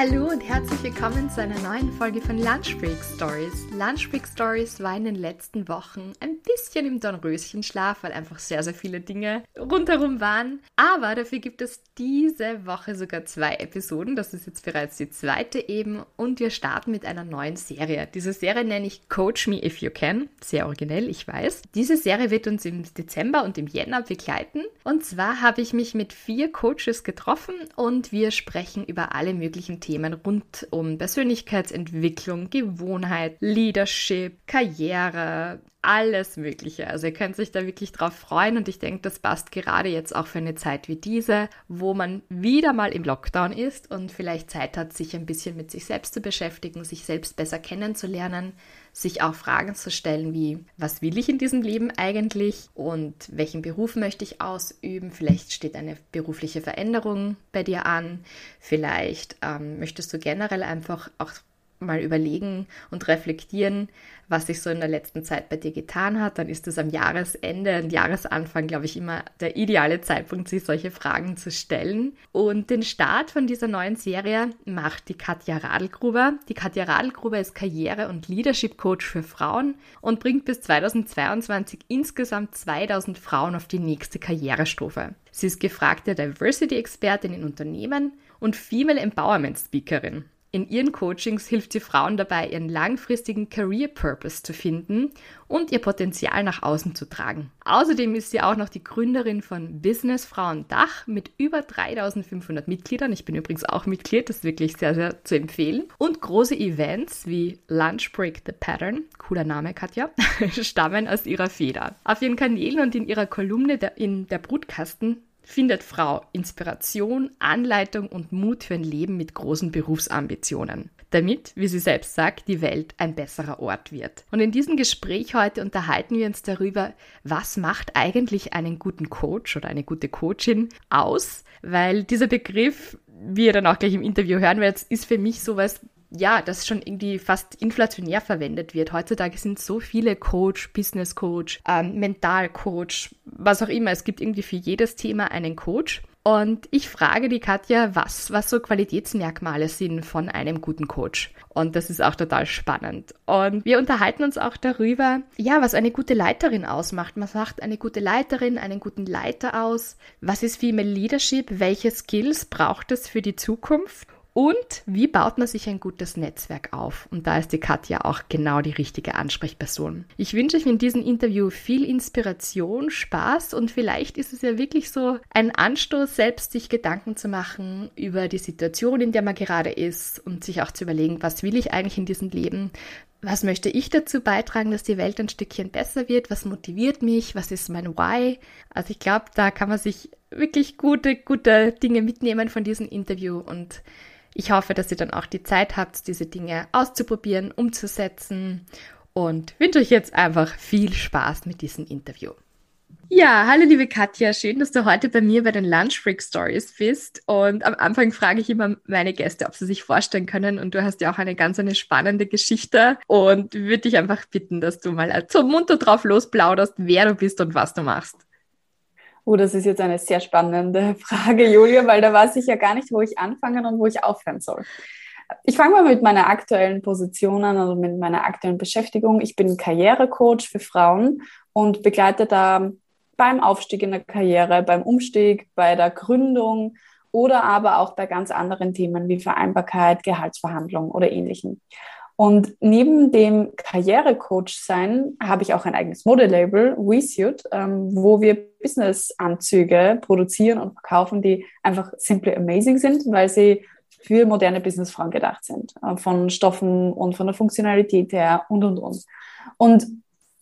Hallo und herzlich willkommen zu einer neuen Folge von Lunch Break Stories. Lunch Break Stories war in den letzten Wochen ein bisschen im Dornröschenschlaf, weil einfach sehr, sehr viele Dinge rundherum waren. Aber dafür gibt es diese Woche sogar zwei Episoden. Das ist jetzt bereits die zweite eben. Und wir starten mit einer neuen Serie. Diese Serie nenne ich Coach Me If You Can. Sehr originell, ich weiß. Diese Serie wird uns im Dezember und im Jänner begleiten. Und zwar habe ich mich mit vier Coaches getroffen und wir sprechen über alle möglichen Themen Themen rund um Persönlichkeitsentwicklung, Gewohnheit, Leadership, Karriere, alles Mögliche. Also ihr könnt sich da wirklich drauf freuen und ich denke, das passt gerade jetzt auch für eine Zeit wie diese, wo man wieder mal im Lockdown ist und vielleicht Zeit hat, sich ein bisschen mit sich selbst zu beschäftigen, sich selbst besser kennenzulernen, sich auch Fragen zu stellen wie, was will ich in diesem Leben eigentlich und welchen Beruf möchte ich ausüben? Vielleicht steht eine berufliche Veränderung bei dir an. Vielleicht ähm, möchtest du generell einfach auch mal überlegen und reflektieren, was sich so in der letzten Zeit bei dir getan hat, dann ist es am Jahresende und Jahresanfang, glaube ich, immer der ideale Zeitpunkt, sich solche Fragen zu stellen. Und den Start von dieser neuen Serie macht die Katja Radlgruber. Die Katja Radlgruber ist Karriere- und Leadership-Coach für Frauen und bringt bis 2022 insgesamt 2000 Frauen auf die nächste Karrierestufe. Sie ist gefragte Diversity-Expertin in Unternehmen und Female Empowerment-Speakerin. In ihren Coachings hilft sie Frauen dabei, ihren langfristigen Career Purpose zu finden und ihr Potenzial nach außen zu tragen. Außerdem ist sie auch noch die Gründerin von Business Frauen Dach mit über 3500 Mitgliedern. Ich bin übrigens auch Mitglied, das ist wirklich sehr, sehr zu empfehlen. Und große Events wie Lunch Break the Pattern, cooler Name Katja, stammen aus ihrer Feder. Auf ihren Kanälen und in ihrer Kolumne in der Brutkasten findet Frau Inspiration, Anleitung und Mut für ein Leben mit großen Berufsambitionen, damit, wie sie selbst sagt, die Welt ein besserer Ort wird. Und in diesem Gespräch heute unterhalten wir uns darüber, was macht eigentlich einen guten Coach oder eine gute Coachin aus, weil dieser Begriff, wie ihr dann auch gleich im Interview hören werdet, ist für mich sowas, ja, das schon irgendwie fast inflationär verwendet wird. Heutzutage sind so viele Coach, Business Coach, ähm, Mental Coach, was auch immer. Es gibt irgendwie für jedes Thema einen Coach. Und ich frage die Katja, was, was so Qualitätsmerkmale sind von einem guten Coach. Und das ist auch total spannend. Und wir unterhalten uns auch darüber, ja, was eine gute Leiterin ausmacht. Man sagt eine gute Leiterin, einen guten Leiter aus. Was ist Female Leadership? Welche Skills braucht es für die Zukunft? Und wie baut man sich ein gutes Netzwerk auf? Und da ist die Katja auch genau die richtige Ansprechperson. Ich wünsche euch in diesem Interview viel Inspiration, Spaß und vielleicht ist es ja wirklich so ein Anstoß, selbst sich Gedanken zu machen über die Situation, in der man gerade ist und sich auch zu überlegen, was will ich eigentlich in diesem Leben? Was möchte ich dazu beitragen, dass die Welt ein Stückchen besser wird? Was motiviert mich? Was ist mein Why? Also ich glaube, da kann man sich wirklich gute, gute Dinge mitnehmen von diesem Interview und ich hoffe, dass ihr dann auch die Zeit habt, diese Dinge auszuprobieren, umzusetzen und wünsche euch jetzt einfach viel Spaß mit diesem Interview. Ja, hallo liebe Katja, schön, dass du heute bei mir bei den Lunch Freak Stories bist. Und am Anfang frage ich immer meine Gäste, ob sie sich vorstellen können. Und du hast ja auch eine ganz eine spannende Geschichte und würde dich einfach bitten, dass du mal zum munter drauf losplauderst, wer du bist und was du machst. Oh, das ist jetzt eine sehr spannende Frage, Julia, weil da weiß ich ja gar nicht, wo ich anfangen und wo ich aufhören soll. Ich fange mal mit meiner aktuellen Position an, also mit meiner aktuellen Beschäftigung. Ich bin Karrierecoach für Frauen und begleite da beim Aufstieg in der Karriere, beim Umstieg, bei der Gründung oder aber auch bei ganz anderen Themen wie Vereinbarkeit, Gehaltsverhandlung oder ähnlichem. Und neben dem Karrierecoach sein habe ich auch ein eigenes Modelabel, WeSuit, ähm, wo wir Businessanzüge produzieren und verkaufen, die einfach simply amazing sind, weil sie für moderne Businessfrauen gedacht sind. Äh, von Stoffen und von der Funktionalität her und, und, und. Und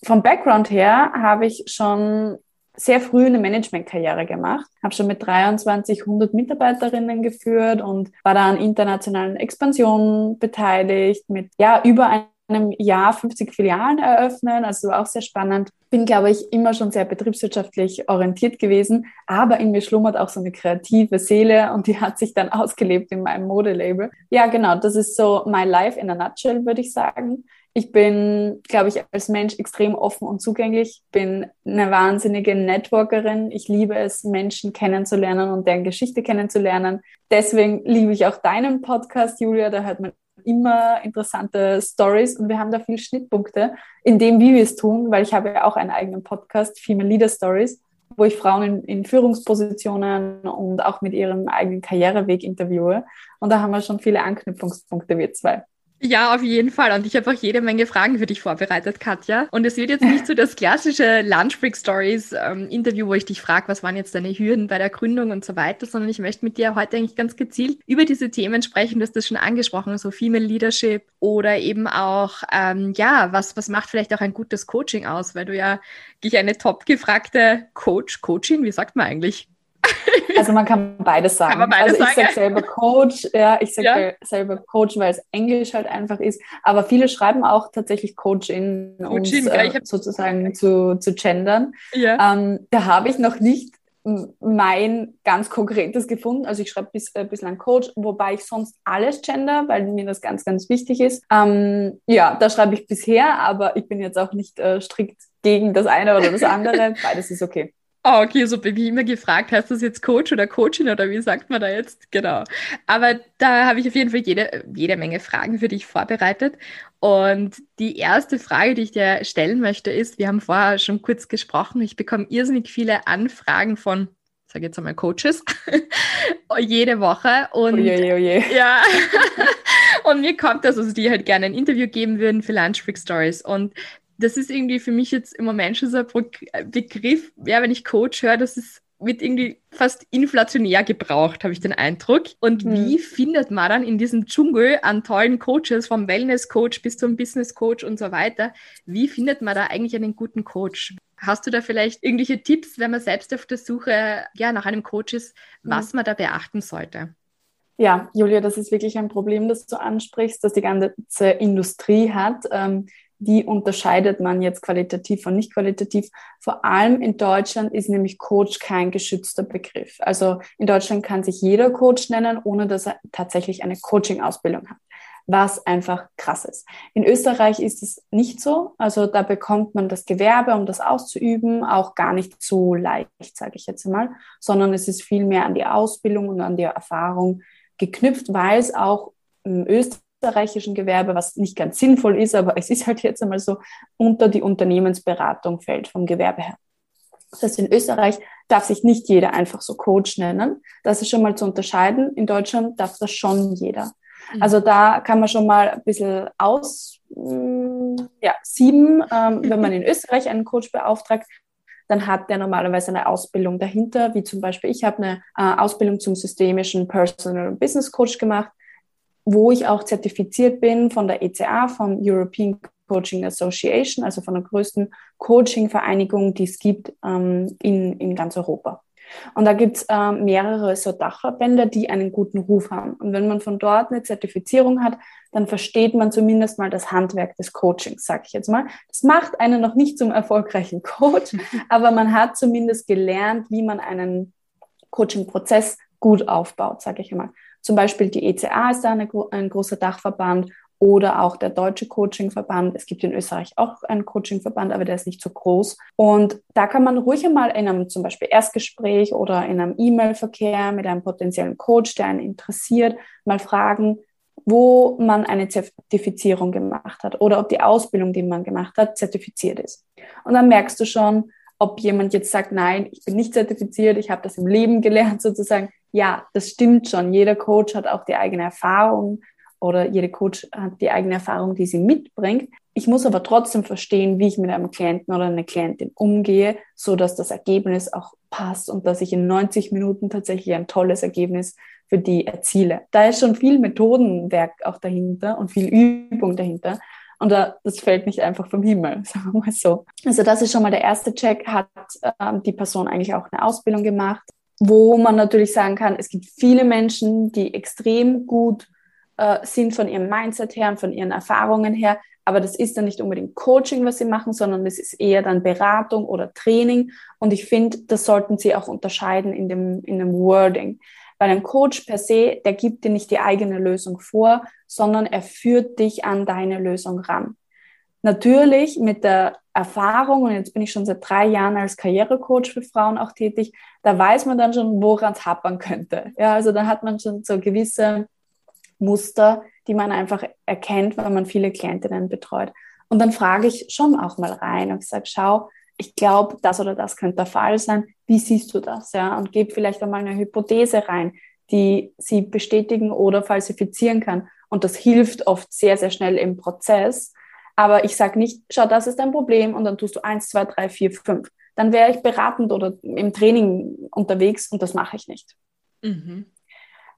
vom Background her habe ich schon sehr früh eine Managementkarriere gemacht, habe schon mit 23 100 Mitarbeiterinnen geführt und war da an internationalen Expansionen beteiligt mit ja über einem Jahr 50 Filialen eröffnen, also auch sehr spannend. Bin, glaube ich, immer schon sehr betriebswirtschaftlich orientiert gewesen, aber in mir schlummert auch so eine kreative Seele und die hat sich dann ausgelebt in meinem Modelabel. Ja, genau, das ist so my life in a nutshell, würde ich sagen. Ich bin, glaube ich, als Mensch extrem offen und zugänglich, bin eine wahnsinnige Networkerin. Ich liebe es, Menschen kennenzulernen und deren Geschichte kennenzulernen. Deswegen liebe ich auch deinen Podcast, Julia. Da hört man immer interessante Stories und wir haben da viele Schnittpunkte in dem, wie wir es tun, weil ich habe ja auch einen eigenen Podcast, Female Leader Stories, wo ich Frauen in, in Führungspositionen und auch mit ihrem eigenen Karriereweg interviewe. Und da haben wir schon viele Anknüpfungspunkte, wir zwei. Ja, auf jeden Fall. Und ich habe auch jede Menge Fragen für dich vorbereitet, Katja. Und es wird jetzt nicht so das klassische Lunch Break Stories ähm, Interview, wo ich dich frage, was waren jetzt deine Hürden bei der Gründung und so weiter, sondern ich möchte mit dir heute eigentlich ganz gezielt über diese Themen sprechen. Du hast das schon angesprochen, so Female Leadership oder eben auch, ähm, ja, was, was macht vielleicht auch ein gutes Coaching aus, weil du ja dich eine top gefragte Coach, Coaching, wie sagt man eigentlich? Also man kann beides sagen. Kann beides also ich sage selber Coach, ja, ich sage ja. selber Coach, weil es Englisch halt einfach ist. Aber viele schreiben auch tatsächlich Coachin, um äh, sozusagen zu, zu gendern. Ja. Ähm, da habe ich noch nicht mein ganz konkretes gefunden. Also ich schreibe bis, äh, bislang Coach, wobei ich sonst alles gender, weil mir das ganz, ganz wichtig ist. Ähm, ja, da schreibe ich bisher, aber ich bin jetzt auch nicht äh, strikt gegen das eine oder das andere. Beides ist okay. Oh, okay, so wie immer gefragt, heißt das jetzt Coach oder Coachin oder wie sagt man da jetzt? Genau. Aber da habe ich auf jeden Fall jede, jede Menge Fragen für dich vorbereitet. Und die erste Frage, die ich dir stellen möchte, ist, wir haben vorher schon kurz gesprochen, ich bekomme irrsinnig viele Anfragen von sage jetzt einmal Coaches, jede Woche. Und oje, oje. ja, und mir kommt das, also die halt gerne ein Interview geben würden für Lunch Freak Stories. Und das ist irgendwie für mich jetzt im Moment schon so ein Begriff, ja, wenn ich Coach höre, das ist wird irgendwie fast inflationär gebraucht, habe ich den Eindruck. Und mhm. wie findet man dann in diesem Dschungel an tollen Coaches, vom Wellness-Coach bis zum Business-Coach und so weiter, wie findet man da eigentlich einen guten Coach? Hast du da vielleicht irgendwelche Tipps, wenn man selbst auf der Suche ja, nach einem Coach ist, was mhm. man da beachten sollte? Ja, Julia, das ist wirklich ein Problem, das du ansprichst, dass die ganze Industrie hat. Ähm, wie unterscheidet man jetzt qualitativ und nicht qualitativ? Vor allem in Deutschland ist nämlich Coach kein geschützter Begriff. Also in Deutschland kann sich jeder Coach nennen, ohne dass er tatsächlich eine Coaching-Ausbildung hat, was einfach krass ist. In Österreich ist es nicht so. Also da bekommt man das Gewerbe, um das auszuüben, auch gar nicht so leicht, sage ich jetzt mal, sondern es ist viel mehr an die Ausbildung und an die Erfahrung geknüpft, weil es auch Österreich österreichischen Gewerbe, was nicht ganz sinnvoll ist, aber es ist halt jetzt einmal so, unter die Unternehmensberatung fällt vom Gewerbe her. Das heißt, in Österreich darf sich nicht jeder einfach so Coach nennen. Das ist schon mal zu unterscheiden. In Deutschland darf das schon jeder. Mhm. Also da kann man schon mal ein bisschen aus, mm, ja, sieben, ähm, wenn man in Österreich einen Coach beauftragt, dann hat der normalerweise eine Ausbildung dahinter, wie zum Beispiel ich habe eine äh, Ausbildung zum systemischen Personal Business Coach gemacht wo ich auch zertifiziert bin von der ECA, vom European Coaching Association, also von der größten Coaching-Vereinigung, die es gibt ähm, in, in ganz Europa. Und da gibt es ähm, mehrere so Dachverbände, die einen guten Ruf haben. Und wenn man von dort eine Zertifizierung hat, dann versteht man zumindest mal das Handwerk des Coachings, sage ich jetzt mal. Das macht einen noch nicht zum erfolgreichen Coach, aber man hat zumindest gelernt, wie man einen Coaching-Prozess gut aufbaut, sage ich einmal. Zum Beispiel die ECA ist da eine, ein großer Dachverband oder auch der Deutsche Coachingverband. Es gibt in Österreich auch einen Coachingverband, aber der ist nicht so groß. Und da kann man ruhig einmal in einem zum Beispiel Erstgespräch oder in einem E-Mail-Verkehr mit einem potenziellen Coach, der einen interessiert, mal fragen, wo man eine Zertifizierung gemacht hat oder ob die Ausbildung, die man gemacht hat, zertifiziert ist. Und dann merkst du schon, ob jemand jetzt sagt, nein, ich bin nicht zertifiziert, ich habe das im Leben gelernt sozusagen, ja, das stimmt schon. Jeder Coach hat auch die eigene Erfahrung oder jede Coach hat die eigene Erfahrung, die sie mitbringt. Ich muss aber trotzdem verstehen, wie ich mit einem Klienten oder einer Klientin umgehe, so dass das Ergebnis auch passt und dass ich in 90 Minuten tatsächlich ein tolles Ergebnis für die erziele. Da ist schon viel Methodenwerk auch dahinter und viel Übung dahinter. Und da, das fällt nicht einfach vom Himmel, sagen wir mal so. Also das ist schon mal der erste Check. Hat ähm, die Person eigentlich auch eine Ausbildung gemacht? Wo man natürlich sagen kann, es gibt viele Menschen, die extrem gut äh, sind von ihrem Mindset her und von ihren Erfahrungen her, aber das ist dann nicht unbedingt Coaching, was sie machen, sondern das ist eher dann Beratung oder Training. Und ich finde, das sollten sie auch unterscheiden in dem, in dem Wording. Weil ein Coach per se, der gibt dir nicht die eigene Lösung vor, sondern er führt dich an deine Lösung ran. Natürlich mit der Erfahrung, und jetzt bin ich schon seit drei Jahren als Karrierecoach für Frauen auch tätig, da weiß man dann schon, woran es happern könnte. Ja, also da hat man schon so gewisse Muster, die man einfach erkennt, wenn man viele Klientinnen betreut. Und dann frage ich schon auch mal rein und sage, schau, ich glaube, das oder das könnte der Fall sein. Wie siehst du das? Ja, und gebe vielleicht einmal eine Hypothese rein, die sie bestätigen oder falsifizieren kann. Und das hilft oft sehr, sehr schnell im Prozess. Aber ich sage nicht, schau, das ist ein Problem und dann tust du eins, zwei, drei, vier, fünf. Dann wäre ich beratend oder im Training unterwegs und das mache ich nicht. Mhm.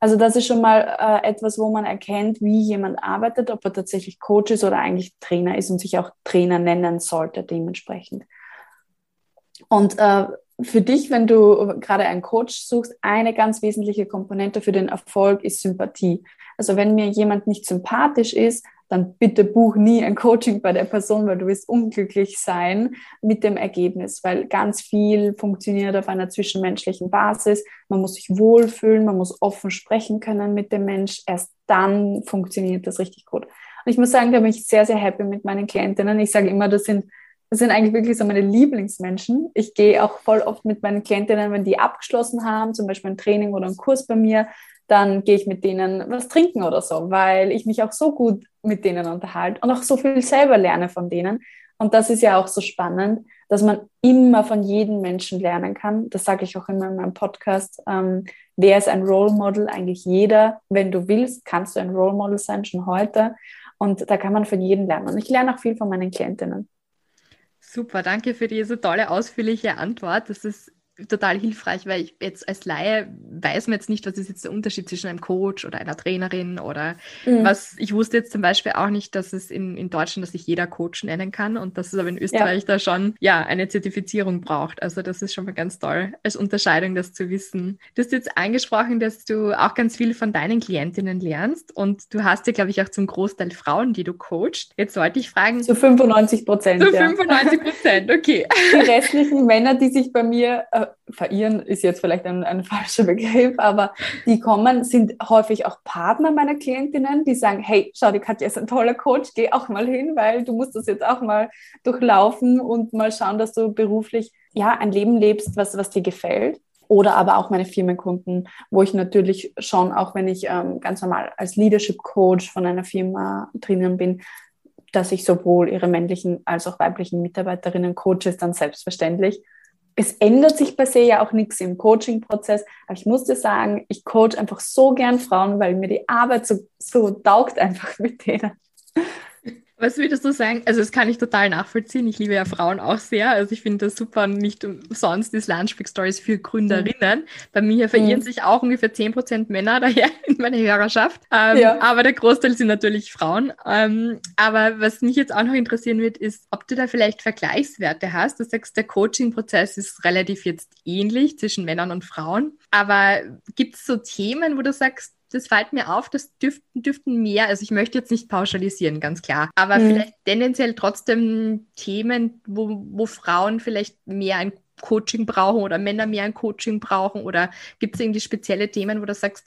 Also das ist schon mal äh, etwas, wo man erkennt, wie jemand arbeitet, ob er tatsächlich Coach ist oder eigentlich Trainer ist und sich auch Trainer nennen sollte dementsprechend. Und äh, für dich, wenn du gerade einen Coach suchst, eine ganz wesentliche Komponente für den Erfolg ist Sympathie. Also wenn mir jemand nicht sympathisch ist, dann bitte buch nie ein Coaching bei der Person, weil du wirst unglücklich sein mit dem Ergebnis, weil ganz viel funktioniert auf einer zwischenmenschlichen Basis. Man muss sich wohlfühlen, man muss offen sprechen können mit dem Mensch. Erst dann funktioniert das richtig gut. Und ich muss sagen, da bin ich sehr, sehr happy mit meinen Klientinnen. Ich sage immer, das sind das sind eigentlich wirklich so meine Lieblingsmenschen. Ich gehe auch voll oft mit meinen Klientinnen, wenn die abgeschlossen haben, zum Beispiel ein Training oder ein Kurs bei mir, dann gehe ich mit denen was trinken oder so, weil ich mich auch so gut mit denen unterhalte und auch so viel selber lerne von denen. Und das ist ja auch so spannend, dass man immer von jedem Menschen lernen kann. Das sage ich auch immer in meinem Podcast. Ähm, wer ist ein Role Model? Eigentlich jeder. Wenn du willst, kannst du ein Role Model sein, schon heute. Und da kann man von jedem lernen. Und ich lerne auch viel von meinen Klientinnen. Super, danke für diese tolle, ausführliche Antwort. Das ist total hilfreich, weil ich jetzt als Laie weiß man jetzt nicht, was ist jetzt der Unterschied zwischen einem Coach oder einer Trainerin oder mhm. was. Ich wusste jetzt zum Beispiel auch nicht, dass es in, in Deutschland, dass sich jeder Coach nennen kann und dass es aber in Österreich ja. da schon ja eine Zertifizierung braucht. Also das ist schon mal ganz toll, als Unterscheidung das zu wissen. Du hast jetzt angesprochen, dass du auch ganz viel von deinen Klientinnen lernst und du hast ja, glaube ich, auch zum Großteil Frauen, die du coachst. Jetzt sollte ich fragen. Zu 95 Prozent. Zu 95 Prozent, okay. Die restlichen Männer, die sich bei mir äh, verirren ist jetzt vielleicht ein, ein falscher Begriff, aber die kommen, sind häufig auch Partner meiner Klientinnen, die sagen, hey, schau, die Katja ist ein toller Coach, geh auch mal hin, weil du musst das jetzt auch mal durchlaufen und mal schauen, dass du beruflich ja ein Leben lebst, was, was dir gefällt. Oder aber auch meine Firmenkunden, wo ich natürlich schon, auch wenn ich ähm, ganz normal als Leadership Coach von einer Firma drinnen bin, dass ich sowohl ihre männlichen als auch weiblichen Mitarbeiterinnen coache, ist dann selbstverständlich es ändert sich per se ja auch nichts im Coaching-Prozess, aber ich muss dir sagen, ich coach einfach so gern Frauen, weil mir die Arbeit so, so taugt einfach mit denen. Was würdest du sagen? Also, das kann ich total nachvollziehen. Ich liebe ja Frauen auch sehr. Also, ich finde das super. Nicht umsonst ist Lunchbreak Stories für Gründerinnen. Mhm. Bei mir verirren mhm. sich auch ungefähr 10% Männer daher in meiner Hörerschaft. Ähm, ja. Aber der Großteil sind natürlich Frauen. Ähm, aber was mich jetzt auch noch interessieren wird, ist, ob du da vielleicht Vergleichswerte hast. Du sagst, der Coaching-Prozess ist relativ jetzt ähnlich zwischen Männern und Frauen. Aber gibt es so Themen, wo du sagst, das fällt mir auf, das dürften, dürften mehr, also ich möchte jetzt nicht pauschalisieren, ganz klar, aber mhm. vielleicht tendenziell trotzdem Themen, wo, wo Frauen vielleicht mehr ein Coaching brauchen oder Männer mehr ein Coaching brauchen oder gibt es irgendwie spezielle Themen, wo du sagst,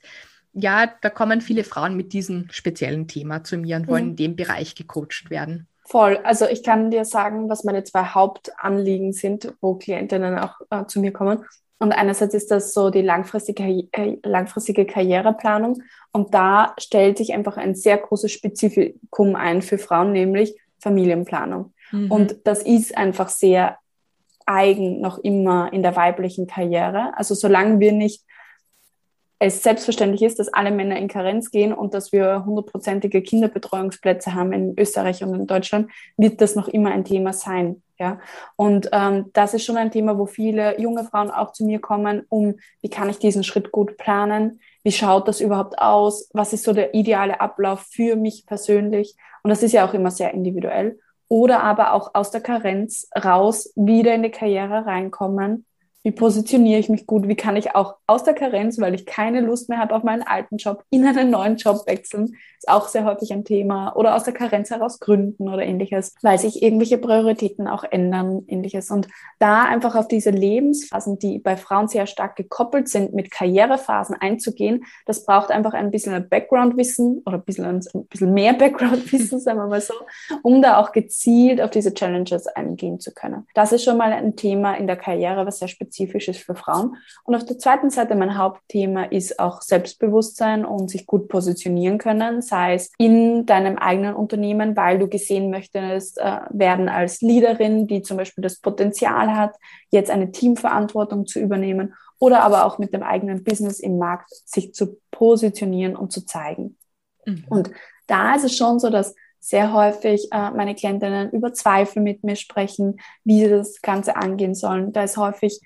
ja, da kommen viele Frauen mit diesem speziellen Thema zu mir und wollen mhm. in dem Bereich gecoacht werden. Voll. Also ich kann dir sagen, was meine zwei Hauptanliegen sind, wo Klientinnen auch äh, zu mir kommen. Und einerseits ist das so die langfristige, äh, langfristige Karriereplanung. Und da stellt sich einfach ein sehr großes Spezifikum ein für Frauen, nämlich Familienplanung. Mhm. Und das ist einfach sehr eigen noch immer in der weiblichen Karriere. Also solange wir nicht es selbstverständlich ist, dass alle Männer in Karenz gehen und dass wir hundertprozentige Kinderbetreuungsplätze haben in Österreich und in Deutschland, wird das noch immer ein Thema sein. Ja, und ähm, das ist schon ein Thema, wo viele junge Frauen auch zu mir kommen, um, wie kann ich diesen Schritt gut planen? Wie schaut das überhaupt aus? Was ist so der ideale Ablauf für mich persönlich? Und das ist ja auch immer sehr individuell. Oder aber auch aus der Karenz raus wieder in die Karriere reinkommen wie positioniere ich mich gut? Wie kann ich auch aus der Karenz, weil ich keine Lust mehr habe auf meinen alten Job, in einen neuen Job wechseln? Ist auch sehr häufig ein Thema. Oder aus der Karenz heraus gründen oder ähnliches, weil sich irgendwelche Prioritäten auch ändern, ähnliches. Und da einfach auf diese Lebensphasen, die bei Frauen sehr stark gekoppelt sind, mit Karrierephasen einzugehen, das braucht einfach ein bisschen Background-Wissen oder ein bisschen, ein bisschen mehr Background-Wissen, sagen wir mal so, um da auch gezielt auf diese Challenges eingehen zu können. Das ist schon mal ein Thema in der Karriere, was sehr speziell spezifisch ist für Frauen. Und auf der zweiten Seite mein Hauptthema ist auch Selbstbewusstsein und sich gut positionieren können, sei es in deinem eigenen Unternehmen, weil du gesehen möchtest äh, werden als Leaderin, die zum Beispiel das Potenzial hat, jetzt eine Teamverantwortung zu übernehmen oder aber auch mit dem eigenen Business im Markt sich zu positionieren und zu zeigen. Mhm. Und da ist es schon so, dass sehr häufig äh, meine Klientinnen über Zweifel mit mir sprechen, wie sie das Ganze angehen sollen. Da ist häufig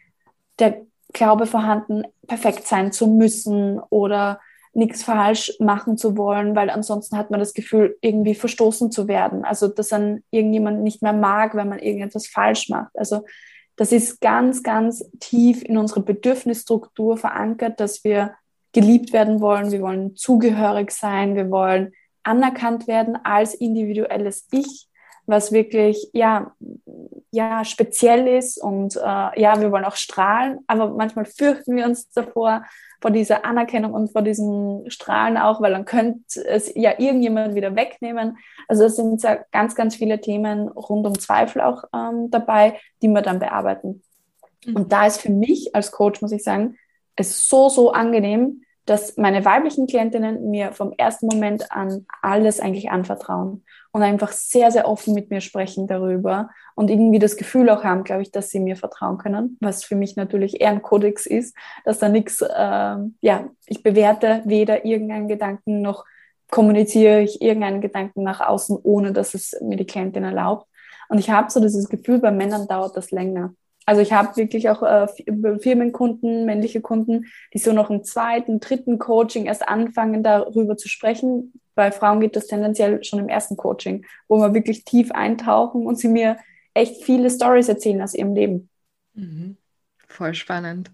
der Glaube vorhanden, perfekt sein zu müssen oder nichts falsch machen zu wollen, weil ansonsten hat man das Gefühl, irgendwie verstoßen zu werden. Also, dass dann irgendjemand nicht mehr mag, wenn man irgendetwas falsch macht. Also, das ist ganz, ganz tief in unsere Bedürfnisstruktur verankert, dass wir geliebt werden wollen, wir wollen zugehörig sein, wir wollen anerkannt werden als individuelles Ich was wirklich ja, ja speziell ist und äh, ja, wir wollen auch strahlen, aber manchmal fürchten wir uns davor, vor dieser Anerkennung und vor diesem Strahlen auch, weil dann könnte es ja irgendjemand wieder wegnehmen. Also es sind ja ganz, ganz viele Themen rund um Zweifel auch ähm, dabei, die wir dann bearbeiten. Mhm. Und da ist für mich als Coach, muss ich sagen, es so, so angenehm, dass meine weiblichen Klientinnen mir vom ersten Moment an alles eigentlich anvertrauen und einfach sehr, sehr offen mit mir sprechen darüber und irgendwie das Gefühl auch haben, glaube ich, dass sie mir vertrauen können, was für mich natürlich eher ein Kodex ist, dass da nichts, äh, ja, ich bewerte weder irgendeinen Gedanken noch kommuniziere ich irgendeinen Gedanken nach außen, ohne dass es mir die Klientin erlaubt. Und ich habe so dieses Gefühl, bei Männern dauert das länger. Also ich habe wirklich auch äh, Firmenkunden, männliche Kunden, die so noch im zweiten, dritten Coaching erst anfangen, darüber zu sprechen. Bei Frauen geht das tendenziell schon im ersten Coaching, wo wir wirklich tief eintauchen und sie mir echt viele Stories erzählen aus ihrem Leben. Mhm. Voll spannend.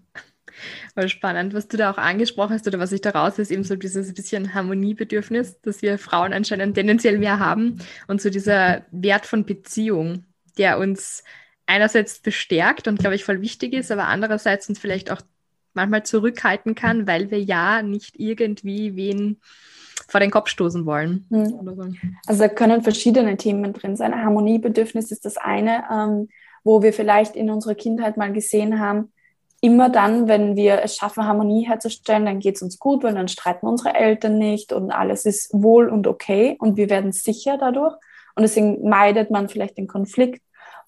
Voll spannend, was du da auch angesprochen hast oder was ich daraus ist, eben so dieses bisschen Harmoniebedürfnis, das wir Frauen anscheinend tendenziell mehr haben und so dieser Wert von Beziehung, der uns einerseits bestärkt und, glaube ich, voll wichtig ist, aber andererseits uns vielleicht auch manchmal zurückhalten kann, weil wir ja nicht irgendwie wen vor den Kopf stoßen wollen. Mhm. Also da können verschiedene Themen drin sein. Harmoniebedürfnis ist das eine, ähm, wo wir vielleicht in unserer Kindheit mal gesehen haben, immer dann, wenn wir es schaffen, Harmonie herzustellen, dann geht es uns gut, weil dann streiten unsere Eltern nicht und alles ist wohl und okay und wir werden sicher dadurch. Und deswegen meidet man vielleicht den Konflikt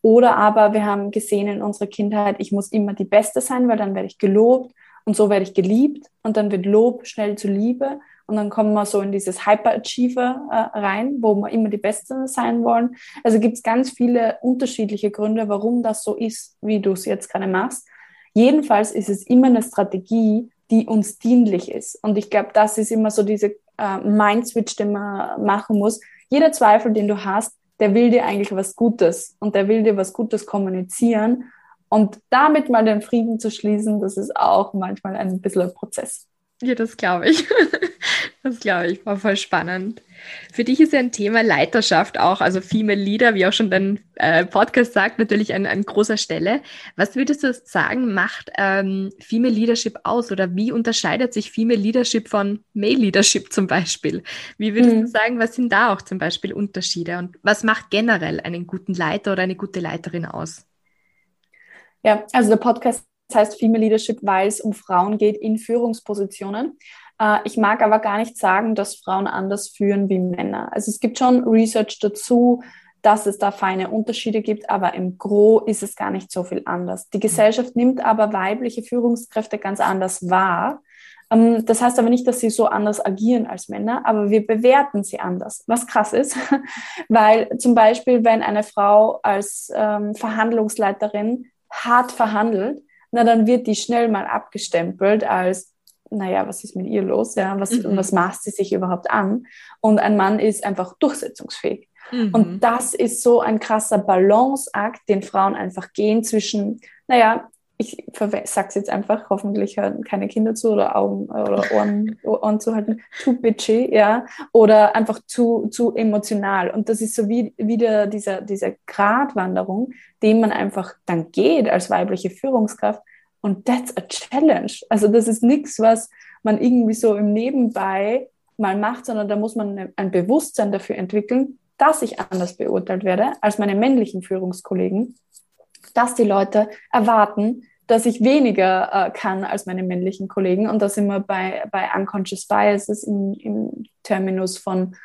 oder aber wir haben gesehen in unserer Kindheit, ich muss immer die Beste sein, weil dann werde ich gelobt und so werde ich geliebt und dann wird Lob schnell zu Liebe und dann kommen wir so in dieses Hyperachiever äh, rein, wo wir immer die Beste sein wollen. Also gibt es ganz viele unterschiedliche Gründe, warum das so ist, wie du es jetzt gerade machst. Jedenfalls ist es immer eine Strategie, die uns dienlich ist. Und ich glaube, das ist immer so diese äh, Mind-Switch, den man machen muss. Jeder Zweifel, den du hast, der will dir eigentlich was Gutes und der will dir was Gutes kommunizieren. Und damit mal den Frieden zu schließen, das ist auch manchmal ein bisschen ein Prozess. Ja, das glaube ich. Das glaube ich, war voll spannend. Für dich ist ja ein Thema Leiterschaft auch, also Female Leader, wie auch schon dein äh, Podcast sagt, natürlich an, an großer Stelle. Was würdest du sagen, macht ähm, Female Leadership aus oder wie unterscheidet sich Female Leadership von Male Leadership zum Beispiel? Wie würdest mhm. du sagen, was sind da auch zum Beispiel Unterschiede und was macht generell einen guten Leiter oder eine gute Leiterin aus? Ja, also der Podcast heißt Female Leadership, weil es um Frauen geht in Führungspositionen. Äh, ich mag aber gar nicht sagen, dass Frauen anders führen wie Männer. Also es gibt schon Research dazu, dass es da feine Unterschiede gibt, aber im Gro ist es gar nicht so viel anders. Die Gesellschaft nimmt aber weibliche Führungskräfte ganz anders wahr. Ähm, das heißt aber nicht, dass sie so anders agieren als Männer, aber wir bewerten sie anders. Was krass ist, weil zum Beispiel, wenn eine Frau als ähm, Verhandlungsleiterin hart verhandelt, na dann wird die schnell mal abgestempelt als naja, was ist mit ihr los? Ja, was, mhm. was maßt sie sich überhaupt an? Und ein Mann ist einfach durchsetzungsfähig. Mhm. Und das ist so ein krasser Balanceakt, den Frauen einfach gehen zwischen, naja, ich sage es jetzt einfach, hoffentlich hören keine Kinder zu oder Augen oder Ohren, Ohren zu halten, too bitchy, ja, oder einfach zu, zu emotional. Und das ist so wie wieder dieser, dieser Gratwanderung, den man einfach dann geht als weibliche Führungskraft. Und that's a challenge. Also das ist nichts, was man irgendwie so im Nebenbei mal macht, sondern da muss man ein Bewusstsein dafür entwickeln, dass ich anders beurteilt werde als meine männlichen Führungskollegen, dass die Leute erwarten, dass ich weniger äh, kann als meine männlichen Kollegen. Und da sind wir bei, bei Unconscious Biases im, im Terminus von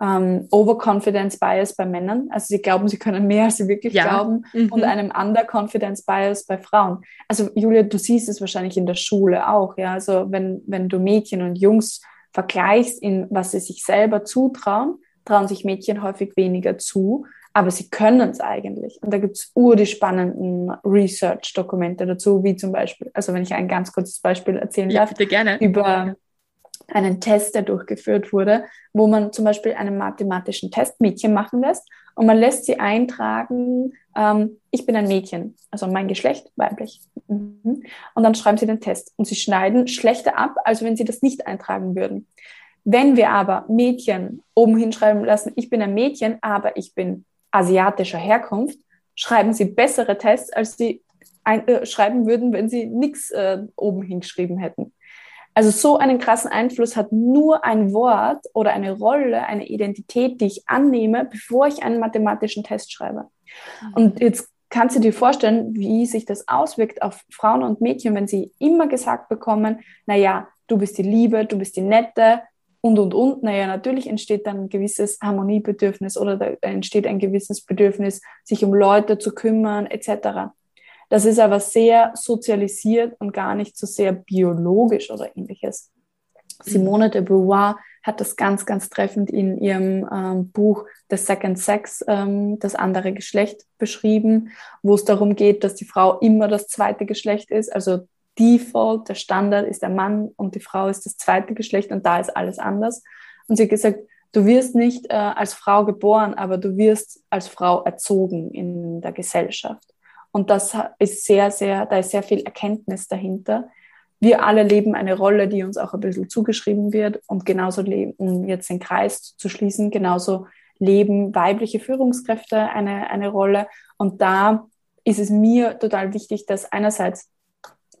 ähm, Overconfidence Bias bei Männern. Also sie glauben, sie können mehr, als sie wirklich ja. glauben. Mhm. Und einem Underconfidence Bias bei Frauen. Also Julia, du siehst es wahrscheinlich in der Schule auch. Ja, also wenn, wenn du Mädchen und Jungs vergleichst in was sie sich selber zutrauen, trauen sich Mädchen häufig weniger zu, aber sie können es eigentlich. Und da gibt es ur die spannenden Research-Dokumente dazu, wie zum Beispiel, also wenn ich ein ganz kurzes Beispiel erzählen ja, darf, bitte gerne. über einen Test, der durchgeführt wurde, wo man zum Beispiel einen mathematischen Test Mädchen machen lässt und man lässt sie eintragen, ähm, ich bin ein Mädchen, also mein Geschlecht weiblich. Mhm. Und dann schreiben sie den Test und sie schneiden schlechter ab, als wenn sie das nicht eintragen würden. Wenn wir aber Mädchen oben hinschreiben lassen, ich bin ein Mädchen, aber ich bin asiatischer Herkunft, schreiben sie bessere Tests, als sie ein, äh, schreiben würden, wenn sie nichts äh, oben hingeschrieben hätten. Also so einen krassen Einfluss hat nur ein Wort oder eine Rolle, eine Identität, die ich annehme, bevor ich einen mathematischen Test schreibe. Mhm. Und jetzt kannst du dir vorstellen, wie sich das auswirkt auf Frauen und Mädchen, wenn sie immer gesagt bekommen, na ja, du bist die Liebe, du bist die Nette, und, und, und. Naja, natürlich entsteht dann ein gewisses Harmoniebedürfnis oder da entsteht ein gewisses Bedürfnis, sich um Leute zu kümmern, etc. Das ist aber sehr sozialisiert und gar nicht so sehr biologisch oder ähnliches. Simone de Beauvoir hat das ganz, ganz treffend in ihrem ähm, Buch The Second Sex, ähm, das andere Geschlecht, beschrieben, wo es darum geht, dass die Frau immer das zweite Geschlecht ist, also Default, der Standard ist der Mann und die Frau ist das zweite Geschlecht und da ist alles anders. Und sie hat gesagt, du wirst nicht äh, als Frau geboren, aber du wirst als Frau erzogen in der Gesellschaft. Und das ist sehr, sehr, da ist sehr viel Erkenntnis dahinter. Wir alle leben eine Rolle, die uns auch ein bisschen zugeschrieben wird und genauso leben, um jetzt den Kreis zu schließen, genauso leben weibliche Führungskräfte eine, eine Rolle. Und da ist es mir total wichtig, dass einerseits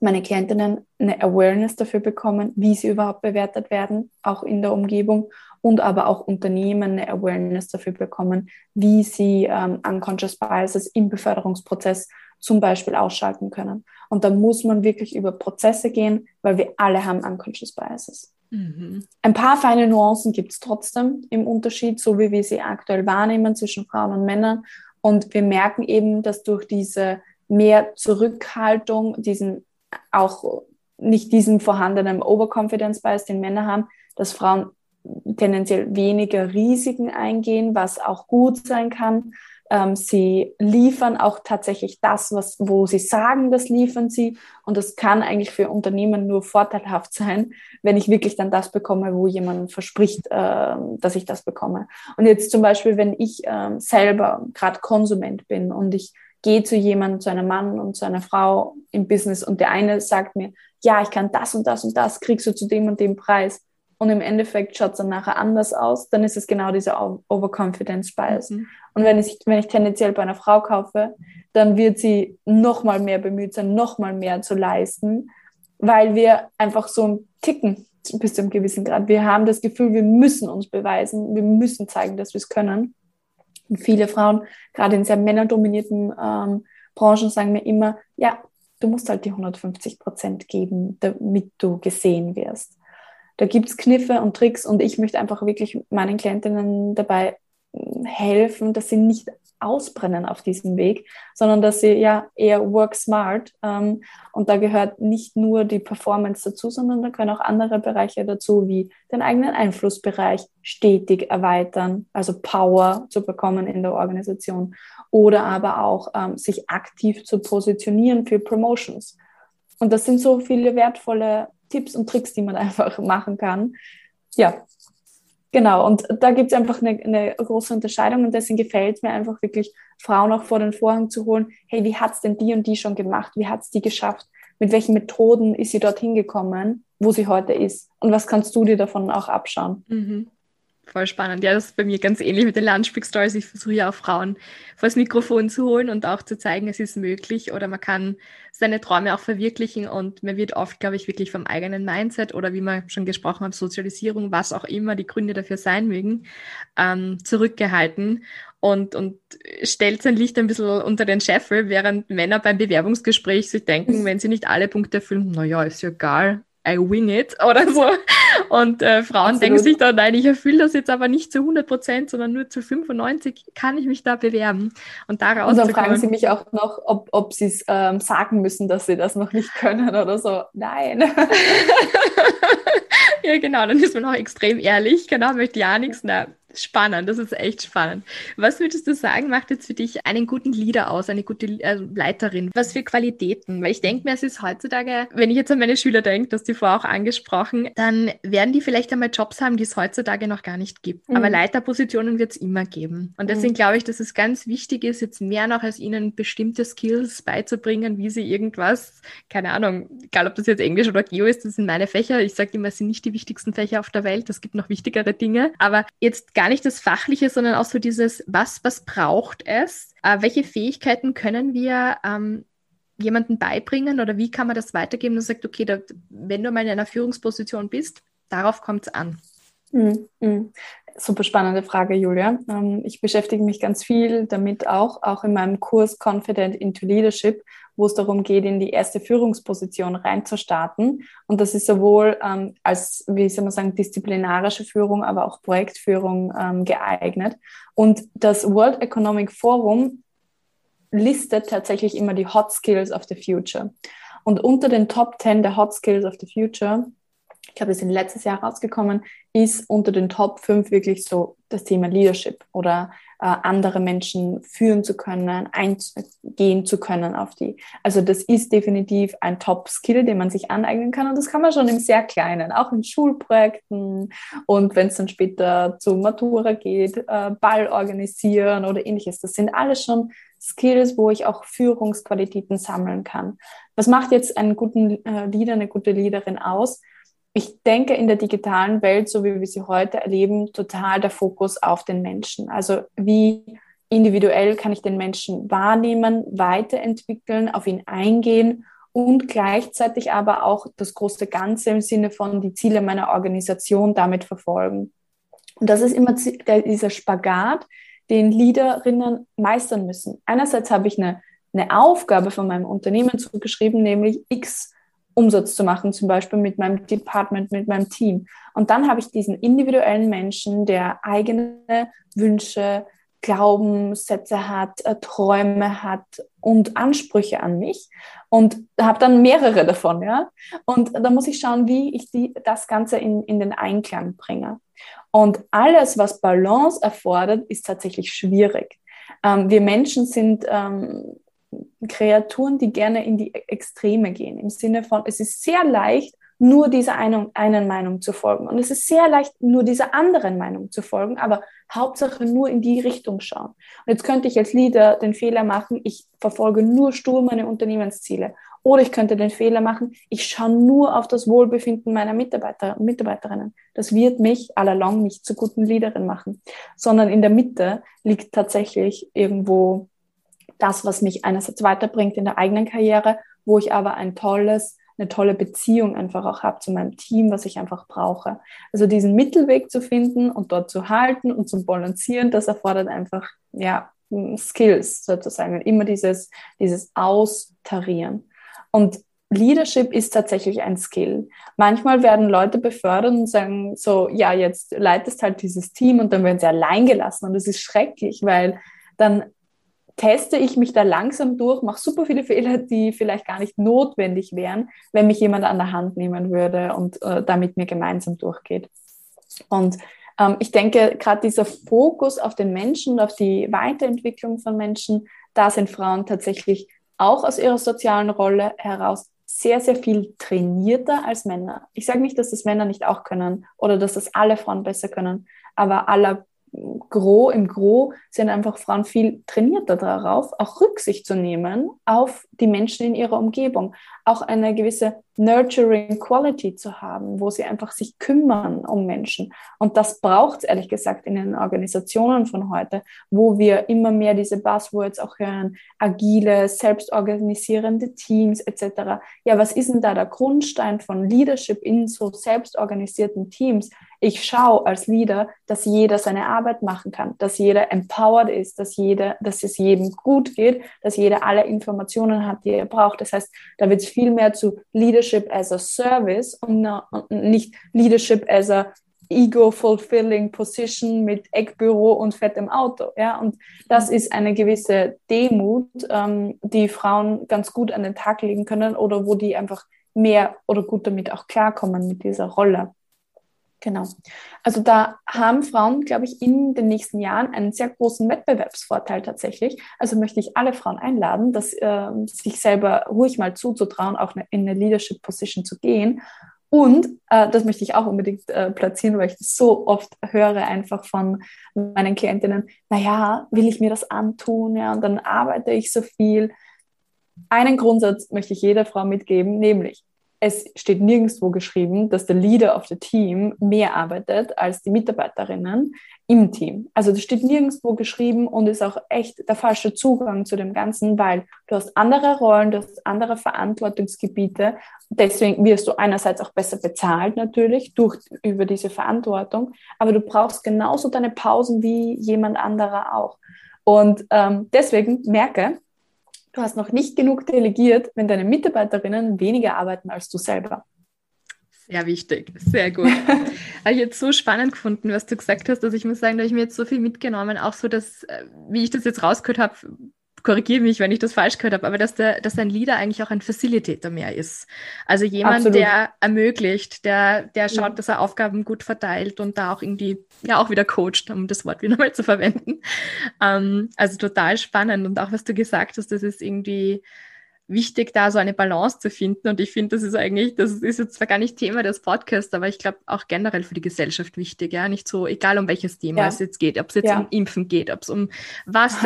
meine Klientinnen eine Awareness dafür bekommen, wie sie überhaupt bewertet werden, auch in der Umgebung und aber auch Unternehmen eine Awareness dafür bekommen, wie sie ähm, Unconscious Biases im Beförderungsprozess zum Beispiel ausschalten können. Und da muss man wirklich über Prozesse gehen, weil wir alle haben Unconscious Biases. Mhm. Ein paar feine Nuancen gibt es trotzdem im Unterschied, so wie wir sie aktuell wahrnehmen zwischen Frauen und Männern. Und wir merken eben, dass durch diese mehr Zurückhaltung, diesen auch nicht diesen vorhandenen Overconfidence Bias, den Männer haben, dass Frauen tendenziell weniger Risiken eingehen, was auch gut sein kann. Ähm, sie liefern auch tatsächlich das, was, wo sie sagen, das liefern sie. Und das kann eigentlich für Unternehmen nur vorteilhaft sein, wenn ich wirklich dann das bekomme, wo jemand verspricht, äh, dass ich das bekomme. Und jetzt zum Beispiel, wenn ich äh, selber gerade Konsument bin und ich gehe zu jemandem, zu einem Mann und zu einer Frau im Business und der eine sagt mir, ja, ich kann das und das und das, kriegst du zu dem und dem Preis. Und im Endeffekt schaut es dann nachher anders aus, dann ist es genau dieser Overconfidence Bias. Mhm. Und wenn ich, wenn ich tendenziell bei einer Frau kaufe, dann wird sie noch mal mehr bemüht sein, noch mal mehr zu leisten, weil wir einfach so ein Ticken bis zu einem gewissen Grad. Wir haben das Gefühl, wir müssen uns beweisen, wir müssen zeigen, dass wir es können. Und viele Frauen, gerade in sehr männerdominierten ähm, Branchen, sagen mir immer, ja, du musst halt die 150 Prozent geben, damit du gesehen wirst. Da gibt es Kniffe und Tricks und ich möchte einfach wirklich meinen Klientinnen dabei hm, helfen, dass sie nicht ausbrennen auf diesem Weg, sondern dass sie ja eher work smart. Ähm, und da gehört nicht nur die Performance dazu, sondern da können auch andere Bereiche dazu, wie den eigenen Einflussbereich stetig erweitern, also Power zu bekommen in der Organisation oder aber auch ähm, sich aktiv zu positionieren für Promotions. Und das sind so viele wertvolle Tipps und Tricks, die man einfach machen kann. Ja, Genau, und da gibt es einfach eine, eine, große Unterscheidung und deswegen gefällt mir einfach wirklich, Frauen auch vor den Vorhang zu holen. Hey, wie hat es denn die und die schon gemacht? Wie hat es die geschafft? Mit welchen Methoden ist sie dorthin gekommen, wo sie heute ist? Und was kannst du dir davon auch abschauen? Mhm. Voll spannend. Ja, das ist bei mir ganz ähnlich mit den Lunchbreak Stories. Ich versuche ja auch Frauen vor das Mikrofon zu holen und auch zu zeigen, es ist möglich oder man kann seine Träume auch verwirklichen und man wird oft, glaube ich, wirklich vom eigenen Mindset oder wie wir schon gesprochen haben, Sozialisierung, was auch immer die Gründe dafür sein mögen, ähm, zurückgehalten und, und stellt sein Licht ein bisschen unter den Scheffel, während Männer beim Bewerbungsgespräch sich denken, wenn sie nicht alle Punkte erfüllen, naja, ist ja egal, I wing it oder so. Und äh, Frauen Absolut. denken sich dann, nein, ich erfülle das jetzt aber nicht zu 100 Prozent, sondern nur zu 95 kann ich mich da bewerben. Und daraus. Und dann fragen sie mich auch noch, ob, ob sie es ähm, sagen müssen, dass sie das noch nicht können oder so. Nein. ja, genau, dann ist man auch extrem ehrlich. Genau, möchte ja nichts. Na, Spannend, das ist echt spannend. Was würdest du sagen, macht jetzt für dich einen guten Leader aus, eine gute äh, Leiterin? Was für Qualitäten? Weil ich denke mir, es ist heutzutage, wenn ich jetzt an meine Schüler denke, das die vorher auch angesprochen, dann werden die vielleicht einmal Jobs haben, die es heutzutage noch gar nicht gibt. Mhm. Aber Leiterpositionen wird es immer geben. Und deswegen mhm. glaube ich, dass es ganz wichtig ist, jetzt mehr noch als ihnen bestimmte Skills beizubringen, wie sie irgendwas, keine Ahnung, egal ob das jetzt Englisch oder Geo ist, das sind meine Fächer. Ich sage immer, es sind nicht die wichtigsten Fächer auf der Welt. Es gibt noch wichtigere Dinge. Aber jetzt gar gar nicht das Fachliche, sondern auch so dieses, was, was braucht es? Äh, welche Fähigkeiten können wir ähm, jemandem beibringen oder wie kann man das weitergeben und sagt, okay, da, wenn du mal in einer Führungsposition bist, darauf kommt es an. Mhm. Mhm. Super spannende Frage, Julia. Ähm, ich beschäftige mich ganz viel damit auch, auch in meinem Kurs Confident into Leadership, wo es darum geht, in die erste Führungsposition reinzustarten. Und das ist sowohl ähm, als, wie soll man sagen, disziplinarische Führung, aber auch Projektführung ähm, geeignet. Und das World Economic Forum listet tatsächlich immer die Hot Skills of the Future. Und unter den Top 10 der Hot Skills of the Future ich glaube, das ist letztes Jahr rausgekommen, ist unter den Top 5 wirklich so das Thema Leadership oder andere Menschen führen zu können, eingehen zu können auf die. Also das ist definitiv ein Top-Skill, den man sich aneignen kann und das kann man schon im sehr Kleinen, auch in Schulprojekten und wenn es dann später zur Matura geht, äh, Ball organisieren oder ähnliches. Das sind alles schon Skills, wo ich auch Führungsqualitäten sammeln kann. Was macht jetzt einen guten äh, Leader, eine gute Leaderin aus? Ich denke in der digitalen Welt, so wie wir sie heute erleben, total der Fokus auf den Menschen. Also wie individuell kann ich den Menschen wahrnehmen, weiterentwickeln, auf ihn eingehen und gleichzeitig aber auch das große Ganze im Sinne von die Ziele meiner Organisation damit verfolgen. Und das ist immer dieser Spagat, den Leaderinnen meistern müssen. Einerseits habe ich eine, eine Aufgabe von meinem Unternehmen zugeschrieben, nämlich X Umsatz zu machen, zum Beispiel mit meinem Department, mit meinem Team. Und dann habe ich diesen individuellen Menschen, der eigene Wünsche, Glaubenssätze hat, äh, Träume hat und Ansprüche an mich und habe dann mehrere davon, ja. Und da muss ich schauen, wie ich die, das Ganze in, in den Einklang bringe. Und alles, was Balance erfordert, ist tatsächlich schwierig. Ähm, wir Menschen sind ähm, Kreaturen, die gerne in die Extreme gehen. Im Sinne von, es ist sehr leicht, nur dieser einen, einen Meinung zu folgen. Und es ist sehr leicht, nur dieser anderen Meinung zu folgen, aber Hauptsache nur in die Richtung schauen. Und jetzt könnte ich als Leader den Fehler machen, ich verfolge nur stur meine Unternehmensziele. Oder ich könnte den Fehler machen, ich schaue nur auf das Wohlbefinden meiner Mitarbeiter und Mitarbeiterinnen. Das wird mich allalong nicht zur guten Leaderin machen, sondern in der Mitte liegt tatsächlich irgendwo das, was mich einerseits weiterbringt in der eigenen Karriere, wo ich aber ein tolles, eine tolle Beziehung einfach auch habe zu meinem Team, was ich einfach brauche. Also diesen Mittelweg zu finden und dort zu halten und zum Balancieren, das erfordert einfach, ja, Skills sozusagen. Immer dieses, dieses Austarieren. Und Leadership ist tatsächlich ein Skill. Manchmal werden Leute befördert und sagen so, ja, jetzt leitest halt dieses Team und dann werden sie allein gelassen und das ist schrecklich, weil dann teste ich mich da langsam durch, mache super viele Fehler, die vielleicht gar nicht notwendig wären, wenn mich jemand an der Hand nehmen würde und äh, damit mir gemeinsam durchgeht. Und ähm, ich denke, gerade dieser Fokus auf den Menschen, auf die Weiterentwicklung von Menschen, da sind Frauen tatsächlich auch aus ihrer sozialen Rolle heraus sehr, sehr viel trainierter als Männer. Ich sage nicht, dass das Männer nicht auch können oder dass das alle Frauen besser können, aber aller Gro, im Gro sind einfach Frauen viel trainierter darauf, auch Rücksicht zu nehmen auf die Menschen in ihrer Umgebung, auch eine gewisse nurturing Quality zu haben, wo sie einfach sich kümmern um Menschen. Und das braucht es ehrlich gesagt in den Organisationen von heute, wo wir immer mehr diese Buzzwords auch hören, agile, selbstorganisierende Teams etc. Ja, was ist denn da der Grundstein von Leadership in so selbstorganisierten Teams? Ich schaue als Leader, dass jeder seine Arbeit machen kann, dass jeder empowered ist, dass jeder, dass es jedem gut geht, dass jeder alle Informationen hat, die er braucht. Das heißt, da wird es viel mehr zu Leadership as a Service und nicht Leadership as a ego-fulfilling Position mit Eckbüro und fettem Auto. Ja? Und das ist eine gewisse Demut, ähm, die Frauen ganz gut an den Tag legen können oder wo die einfach mehr oder gut damit auch klarkommen mit dieser Rolle. Genau. Also da haben Frauen, glaube ich, in den nächsten Jahren einen sehr großen Wettbewerbsvorteil tatsächlich. Also möchte ich alle Frauen einladen, dass, äh, sich selber ruhig mal zuzutrauen, auch in eine Leadership Position zu gehen. Und äh, das möchte ich auch unbedingt äh, platzieren, weil ich das so oft höre einfach von meinen Klientinnen, naja, will ich mir das antun? Ja, und dann arbeite ich so viel. Einen Grundsatz möchte ich jeder Frau mitgeben, nämlich es steht nirgendwo geschrieben, dass der Leader of the Team mehr arbeitet als die Mitarbeiterinnen im Team. Also das steht nirgendwo geschrieben und ist auch echt der falsche Zugang zu dem Ganzen, weil du hast andere Rollen, du hast andere Verantwortungsgebiete. Deswegen wirst du einerseits auch besser bezahlt natürlich durch, über diese Verantwortung, aber du brauchst genauso deine Pausen wie jemand anderer auch. Und ähm, deswegen merke, Du hast noch nicht genug delegiert, wenn deine Mitarbeiterinnen weniger arbeiten als du selber. Sehr wichtig, sehr gut. Habe ich jetzt so spannend gefunden, was du gesagt hast, dass ich muss sagen, da habe ich mir jetzt so viel mitgenommen, auch so, dass, äh, wie ich das jetzt rausgehört habe, korrigiere mich, wenn ich das falsch gehört habe, aber dass, der, dass ein Leader eigentlich auch ein Facilitator mehr ist. Also jemand, Absolut. der ermöglicht, der, der schaut, ja. dass er Aufgaben gut verteilt und da auch irgendwie, ja, auch wieder coacht, um das Wort wieder mal zu verwenden. Ähm, also total spannend und auch was du gesagt hast, das ist irgendwie, wichtig, da so eine Balance zu finden. Und ich finde, das ist eigentlich, das ist jetzt zwar gar nicht Thema des Podcasts, aber ich glaube auch generell für die Gesellschaft wichtig. Ja, nicht so, egal um welches Thema ja. es jetzt geht, ob es jetzt ja. um Impfen geht, ob es um was,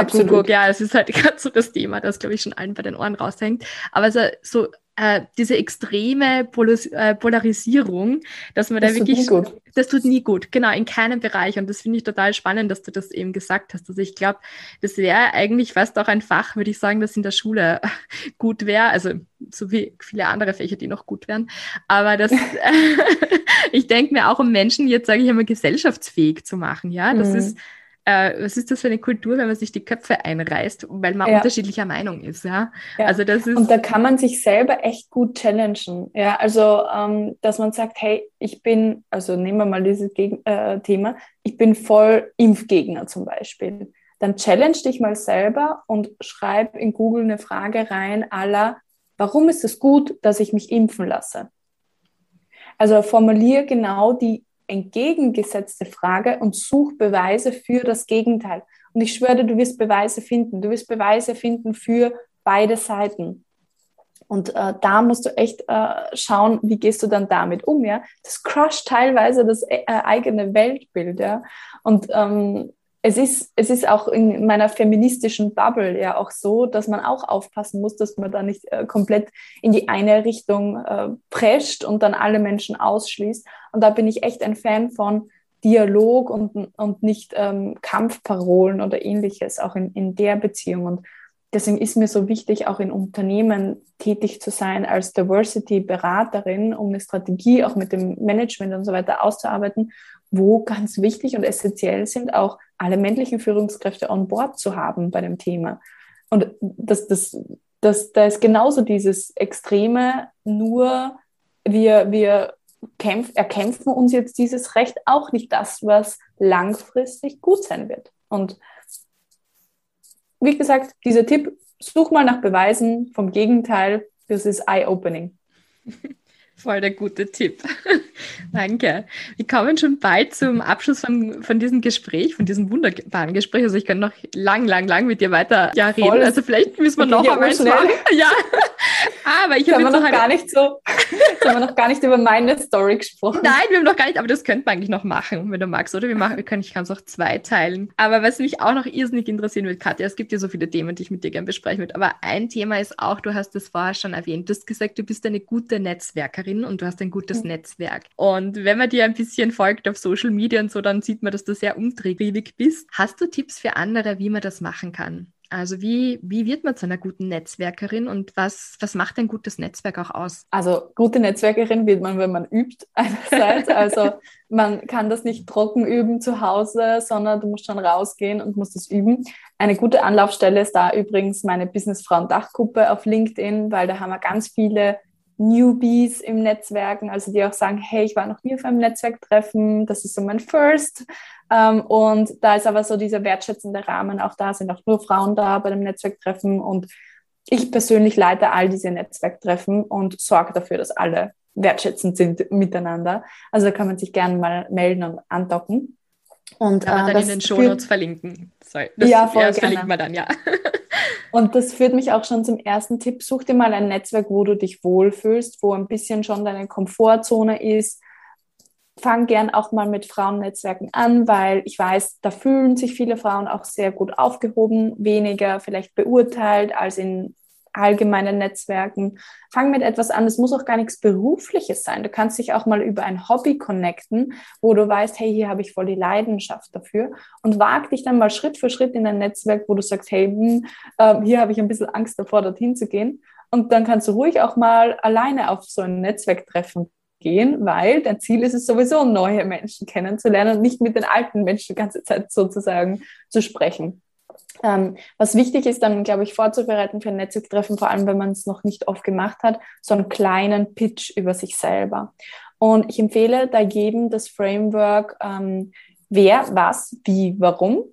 ja, es ist halt gerade so das Thema, das glaube ich schon allen bei den Ohren raushängt. Aber so, so äh, diese extreme Polis äh, Polarisierung, dass man das da wirklich, tut das tut nie gut, genau, in keinem Bereich. Und das finde ich total spannend, dass du das eben gesagt hast. Also ich glaube, das wäre eigentlich fast auch ein Fach, würde ich sagen, das in der Schule gut wäre, also so wie viele andere Fächer, die noch gut wären. Aber das, ich denke mir auch um Menschen jetzt, sage ich einmal, gesellschaftsfähig zu machen, ja, das mhm. ist äh, was ist das für eine Kultur, wenn man sich die Köpfe einreißt, weil man ja. unterschiedlicher Meinung ist, ja? ja? Also das ist und da kann man sich selber echt gut challengen, ja, also ähm, dass man sagt, hey, ich bin, also nehmen wir mal dieses Geg äh, Thema, ich bin voll Impfgegner zum Beispiel. Dann challenge dich mal selber und schreib in Google eine Frage rein aller, warum ist es gut, dass ich mich impfen lasse? Also formuliere genau die entgegengesetzte Frage und such Beweise für das Gegenteil. Und ich schwöre, du wirst Beweise finden. Du wirst Beweise finden für beide Seiten. Und äh, da musst du echt äh, schauen, wie gehst du dann damit um, ja? Das crusht teilweise das äh, eigene Weltbild, ja. Und ähm, es ist, es ist auch in meiner feministischen Bubble ja auch so, dass man auch aufpassen muss, dass man da nicht äh, komplett in die eine Richtung äh, prescht und dann alle Menschen ausschließt. Und da bin ich echt ein Fan von Dialog und, und nicht ähm, Kampfparolen oder ähnliches, auch in, in der Beziehung. Und deswegen ist mir so wichtig, auch in Unternehmen tätig zu sein als Diversity-Beraterin, um eine Strategie auch mit dem Management und so weiter auszuarbeiten, wo ganz wichtig und essentiell sind, auch alle männlichen Führungskräfte on board zu haben bei dem Thema. Und das, das, das, da ist genauso dieses Extreme, nur wir, wir kämpf, erkämpfen uns jetzt dieses Recht auch nicht das, was langfristig gut sein wird. Und wie gesagt, dieser Tipp, such mal nach Beweisen vom Gegenteil, das ist eye-opening. Voll der gute Tipp. Danke. Wir kommen schon bald zum Abschluss von, von diesem Gespräch, von diesem wunderbaren Gespräch. Also ich kann noch lang, lang, lang mit dir weiter ja, reden. Voll. Also vielleicht müssen wir noch einmal machen. Ja. Aber ich habe noch gar nicht so, haben wir noch gar nicht über meine Story gesprochen. Nein, wir haben noch gar nicht, aber das könnten wir eigentlich noch machen, wenn du magst, oder? Wir machen, wir können, ich kann es auch zwei teilen. Aber was mich auch noch irrsinnig interessieren wird, Katja, es gibt ja so viele Themen, die ich mit dir gerne besprechen würde. Aber ein Thema ist auch, du hast das vorher schon erwähnt, du hast gesagt, du bist eine gute Netzwerkerin. Und du hast ein gutes mhm. Netzwerk. Und wenn man dir ein bisschen folgt auf Social Media und so, dann sieht man, dass du sehr umtriebig bist. Hast du Tipps für andere, wie man das machen kann? Also wie, wie wird man zu einer guten Netzwerkerin und was, was macht ein gutes Netzwerk auch aus? Also gute Netzwerkerin wird man, wenn man übt einerseits. Also man kann das nicht trocken üben zu Hause, sondern du musst schon rausgehen und musst es üben. Eine gute Anlaufstelle ist da übrigens meine Business Frauen Dachgruppe auf LinkedIn, weil da haben wir ganz viele Newbies im Netzwerken, also die auch sagen, hey, ich war noch nie auf einem Netzwerktreffen, das ist so mein First. Ähm, und da ist aber so dieser wertschätzende Rahmen, auch da sind auch nur Frauen da bei dem Netzwerktreffen und ich persönlich leite all diese Netzwerktreffen und sorge dafür, dass alle wertschätzend sind miteinander. Also da kann man sich gerne mal melden und andocken. Und, kann man äh, dann in den Shownotes verlinken. Sorry, das, ja, voll ja, das verlinkt man dann, ja. Und das führt mich auch schon zum ersten Tipp. Such dir mal ein Netzwerk, wo du dich wohlfühlst, wo ein bisschen schon deine Komfortzone ist. Fang gern auch mal mit Frauennetzwerken an, weil ich weiß, da fühlen sich viele Frauen auch sehr gut aufgehoben, weniger vielleicht beurteilt als in allgemeinen Netzwerken. Fang mit etwas an. Es muss auch gar nichts Berufliches sein. Du kannst dich auch mal über ein Hobby connecten, wo du weißt, hey, hier habe ich voll die Leidenschaft dafür. Und wag dich dann mal Schritt für Schritt in ein Netzwerk, wo du sagst, hey, hm, äh, hier habe ich ein bisschen Angst davor, dorthin zu gehen. Und dann kannst du ruhig auch mal alleine auf so ein Netzwerktreffen gehen, weil dein Ziel ist es sowieso, neue Menschen kennenzulernen und nicht mit den alten Menschen die ganze Zeit sozusagen zu sprechen. Ähm, was wichtig ist, dann, glaube ich, vorzubereiten für ein Netzwerktreffen, vor allem wenn man es noch nicht oft gemacht hat, so einen kleinen Pitch über sich selber. Und ich empfehle da jedem das Framework, ähm, wer, was, wie, warum.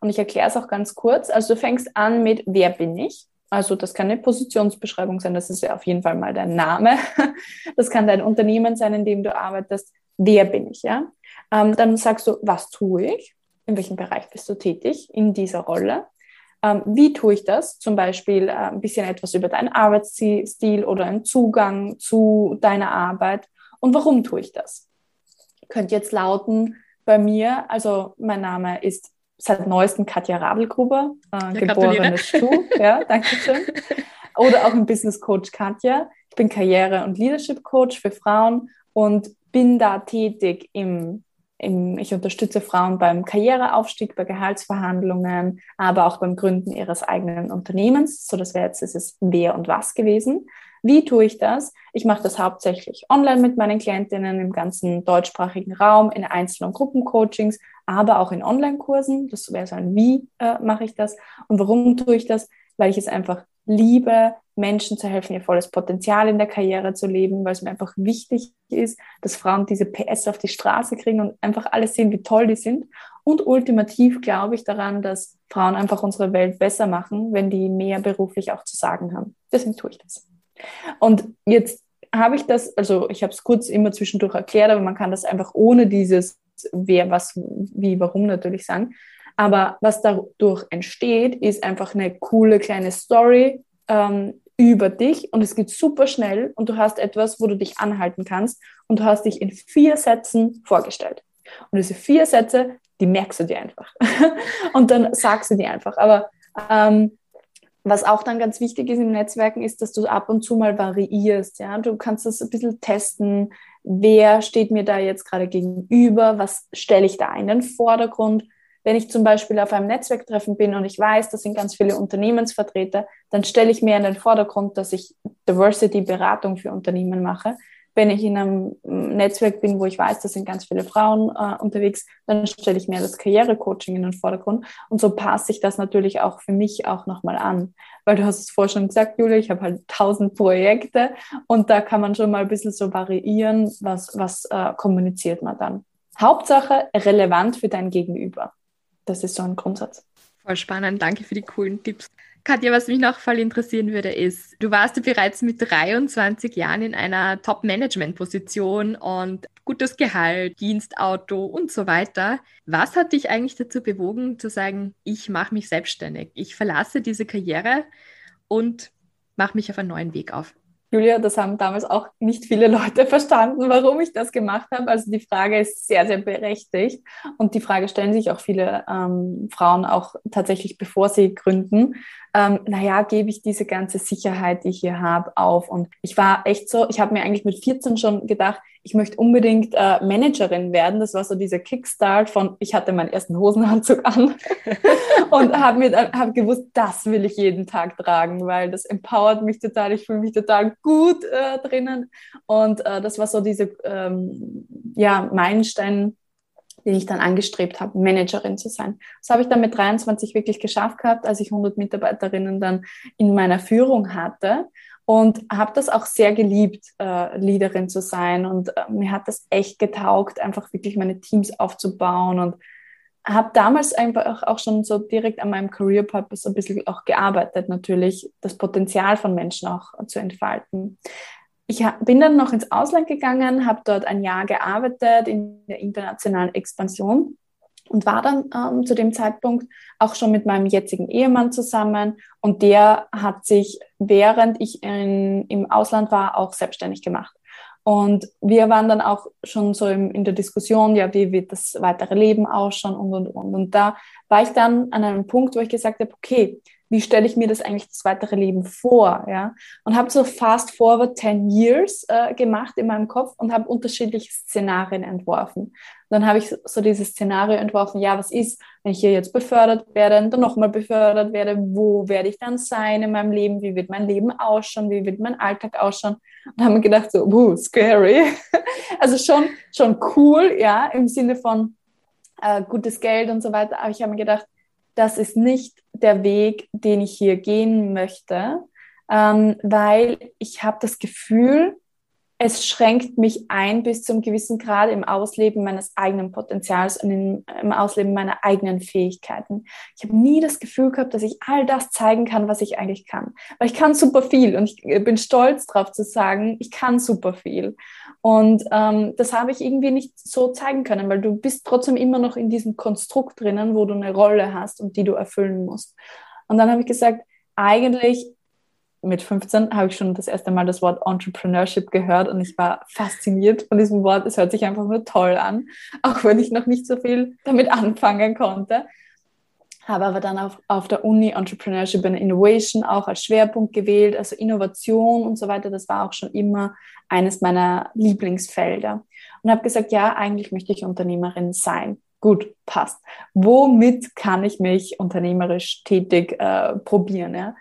Und ich erkläre es auch ganz kurz. Also du fängst an mit, wer bin ich? Also das kann eine Positionsbeschreibung sein, das ist ja auf jeden Fall mal dein Name. Das kann dein Unternehmen sein, in dem du arbeitest. Wer bin ich, ja? Ähm, dann sagst du, was tue ich? In welchem Bereich bist du tätig in dieser Rolle? Ähm, wie tue ich das? Zum Beispiel äh, ein bisschen etwas über deinen Arbeitsstil oder einen Zugang zu deiner Arbeit. Und warum tue ich das? Könnte jetzt lauten bei mir, also mein Name ist seit neuestem Katja Rabelgruber, äh, ja, geborene Stu. Ja, danke schön. Oder auch ein Business Coach Katja. Ich bin Karriere- und Leadership Coach für Frauen und bin da tätig im ich unterstütze Frauen beim Karriereaufstieg, bei Gehaltsverhandlungen, aber auch beim Gründen ihres eigenen Unternehmens. So, das wäre jetzt dieses Wer und Was gewesen. Wie tue ich das? Ich mache das hauptsächlich online mit meinen Klientinnen im ganzen deutschsprachigen Raum, in Einzel- und Gruppencoachings, aber auch in Online-Kursen. Das wäre so ein Wie äh, mache ich das? Und warum tue ich das? Weil ich es einfach liebe, Menschen zu helfen, ihr volles Potenzial in der Karriere zu leben, weil es mir einfach wichtig ist, dass Frauen diese PS auf die Straße kriegen und einfach alles sehen, wie toll die sind. Und ultimativ glaube ich daran, dass Frauen einfach unsere Welt besser machen, wenn die mehr beruflich auch zu sagen haben. Deswegen tue ich das. Und jetzt habe ich das, also ich habe es kurz immer zwischendurch erklärt, aber man kann das einfach ohne dieses wer, was, wie, warum natürlich sagen. Aber was dadurch entsteht, ist einfach eine coole kleine Story, ähm, über dich und es geht super schnell und du hast etwas, wo du dich anhalten kannst und du hast dich in vier Sätzen vorgestellt. Und diese vier Sätze, die merkst du dir einfach. und dann sagst du dir einfach. Aber ähm, was auch dann ganz wichtig ist im Netzwerken, ist, dass du ab und zu mal variierst. Ja? Du kannst das ein bisschen testen. Wer steht mir da jetzt gerade gegenüber? Was stelle ich da in den Vordergrund? Wenn ich zum Beispiel auf einem Netzwerktreffen bin und ich weiß, das sind ganz viele Unternehmensvertreter, dann stelle ich mir in den Vordergrund, dass ich Diversity-Beratung für Unternehmen mache. Wenn ich in einem Netzwerk bin, wo ich weiß, da sind ganz viele Frauen äh, unterwegs, dann stelle ich mir das Karrierecoaching in den Vordergrund. Und so passe ich das natürlich auch für mich auch nochmal an. Weil du hast es vorher schon gesagt, Julia, ich habe halt tausend Projekte und da kann man schon mal ein bisschen so variieren, was, was äh, kommuniziert man dann. Hauptsache relevant für dein Gegenüber. Das ist so ein Grundsatz. Voll spannend, danke für die coolen Tipps. Katja, was mich noch voll interessieren würde, ist, du warst ja bereits mit 23 Jahren in einer Top-Management-Position und gutes Gehalt, Dienstauto und so weiter. Was hat dich eigentlich dazu bewogen, zu sagen, ich mache mich selbstständig, ich verlasse diese Karriere und mache mich auf einen neuen Weg auf? Julia, das haben damals auch nicht viele Leute verstanden, warum ich das gemacht habe. Also die Frage ist sehr, sehr berechtigt. Und die Frage stellen sich auch viele ähm, Frauen auch tatsächlich, bevor sie gründen ähm, naja, gebe ich diese ganze Sicherheit, die ich hier habe, auf. Und ich war echt so, ich habe mir eigentlich mit 14 schon gedacht, ich möchte unbedingt äh, Managerin werden. Das war so dieser Kickstart von, ich hatte meinen ersten Hosenanzug an und habe hab gewusst, das will ich jeden Tag tragen, weil das empowert mich total. Ich fühle mich total gut äh, drinnen. Und äh, das war so diese, ähm, ja, Meilenstein den ich dann angestrebt habe, Managerin zu sein. Das habe ich dann mit 23 wirklich geschafft gehabt, als ich 100 Mitarbeiterinnen dann in meiner Führung hatte und habe das auch sehr geliebt, äh, Leaderin zu sein. Und äh, mir hat das echt getaugt, einfach wirklich meine Teams aufzubauen. Und habe damals einfach auch schon so direkt an meinem Career Purpose ein bisschen auch gearbeitet, natürlich das Potenzial von Menschen auch zu entfalten. Ich bin dann noch ins Ausland gegangen, habe dort ein Jahr gearbeitet in der internationalen Expansion und war dann ähm, zu dem Zeitpunkt auch schon mit meinem jetzigen Ehemann zusammen und der hat sich, während ich in, im Ausland war, auch selbstständig gemacht. Und wir waren dann auch schon so im, in der Diskussion, ja, wie wird das weitere Leben ausschauen und, und, und. Und da war ich dann an einem Punkt, wo ich gesagt habe, okay, wie stelle ich mir das eigentlich das weitere Leben vor, ja? Und habe so fast forward 10 years äh, gemacht in meinem Kopf und habe unterschiedliche Szenarien entworfen. Und dann habe ich so dieses Szenario entworfen, ja, was ist, wenn ich hier jetzt befördert werde und dann nochmal befördert werde, wo werde ich dann sein in meinem Leben, wie wird mein Leben ausschauen, wie wird mein Alltag ausschauen? Und haben mir gedacht so, uh, scary. also schon, schon cool, ja, im Sinne von äh, gutes Geld und so weiter. Aber ich habe mir gedacht, das ist nicht der Weg, den ich hier gehen möchte, ähm, weil ich habe das Gefühl, es schränkt mich ein bis zum gewissen Grad im Ausleben meines eigenen Potenzials und im, Ausleben meiner eigenen Fähigkeiten. Ich habe nie das Gefühl gehabt, dass ich all das zeigen kann, was ich eigentlich kann. Weil ich kann super viel und ich bin stolz darauf zu sagen, ich kann super viel. Und ähm, das habe ich irgendwie nicht so zeigen können, weil du bist trotzdem immer noch in diesem Konstrukt drinnen, wo du eine Rolle hast und die du erfüllen musst. Und dann habe ich gesagt, eigentlich mit 15 habe ich schon das erste Mal das Wort Entrepreneurship gehört und ich war fasziniert von diesem Wort. Es hört sich einfach nur toll an, auch wenn ich noch nicht so viel damit anfangen konnte. Habe aber dann auf, auf der Uni Entrepreneurship and Innovation auch als Schwerpunkt gewählt, also Innovation und so weiter. Das war auch schon immer eines meiner Lieblingsfelder. Und habe gesagt, ja, eigentlich möchte ich Unternehmerin sein. Gut, passt. Womit kann ich mich unternehmerisch tätig äh, probieren? Ja?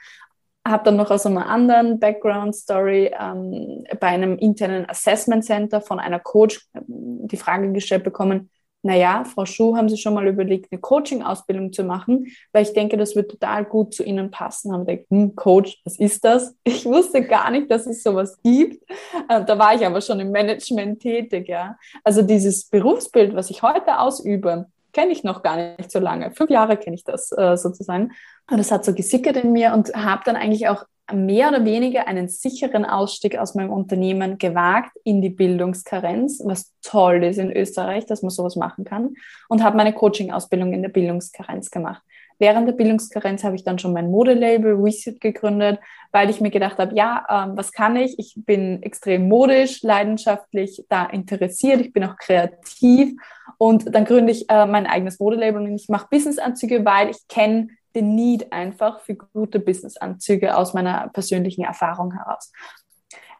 Habe dann noch aus einer anderen Background-Story ähm, bei einem internen Assessment Center von einer Coach ähm, die Frage gestellt bekommen, naja, Frau Schuh, haben Sie schon mal überlegt, eine Coaching-Ausbildung zu machen? Weil ich denke, das wird total gut zu Ihnen passen. Haben gedacht, hm, Coach, was ist das? Ich wusste gar nicht, dass es sowas gibt. Äh, da war ich aber schon im Management tätig, ja. Also dieses Berufsbild, was ich heute ausübe, kenne ich noch gar nicht so lange. Fünf Jahre kenne ich das äh, sozusagen. Und das hat so gesickert in mir und habe dann eigentlich auch mehr oder weniger einen sicheren Ausstieg aus meinem Unternehmen gewagt in die Bildungskarenz, was toll ist in Österreich, dass man sowas machen kann, und habe meine Coaching-Ausbildung in der Bildungskarenz gemacht. Während der Bildungskarenz habe ich dann schon mein Modelabel Reset gegründet, weil ich mir gedacht habe, ja, ähm, was kann ich? Ich bin extrem modisch, leidenschaftlich da interessiert, ich bin auch kreativ und dann gründe ich äh, mein eigenes Modelabel und ich mache Businessanzüge, weil ich kenne den Need einfach für gute Businessanzüge aus meiner persönlichen Erfahrung heraus.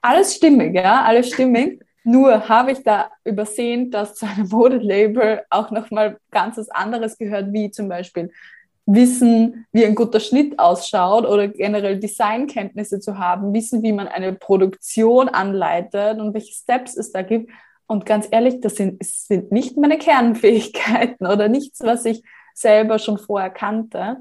Alles stimmig, ja, alles stimmig. Nur habe ich da übersehen, dass zu einem Modelabel auch nochmal ganz was anderes gehört, wie zum Beispiel wissen, wie ein guter Schnitt ausschaut oder generell Designkenntnisse zu haben, wissen, wie man eine Produktion anleitet und welche Steps es da gibt. Und ganz ehrlich, das sind, sind nicht meine Kernfähigkeiten oder nichts, was ich selber schon vorher kannte.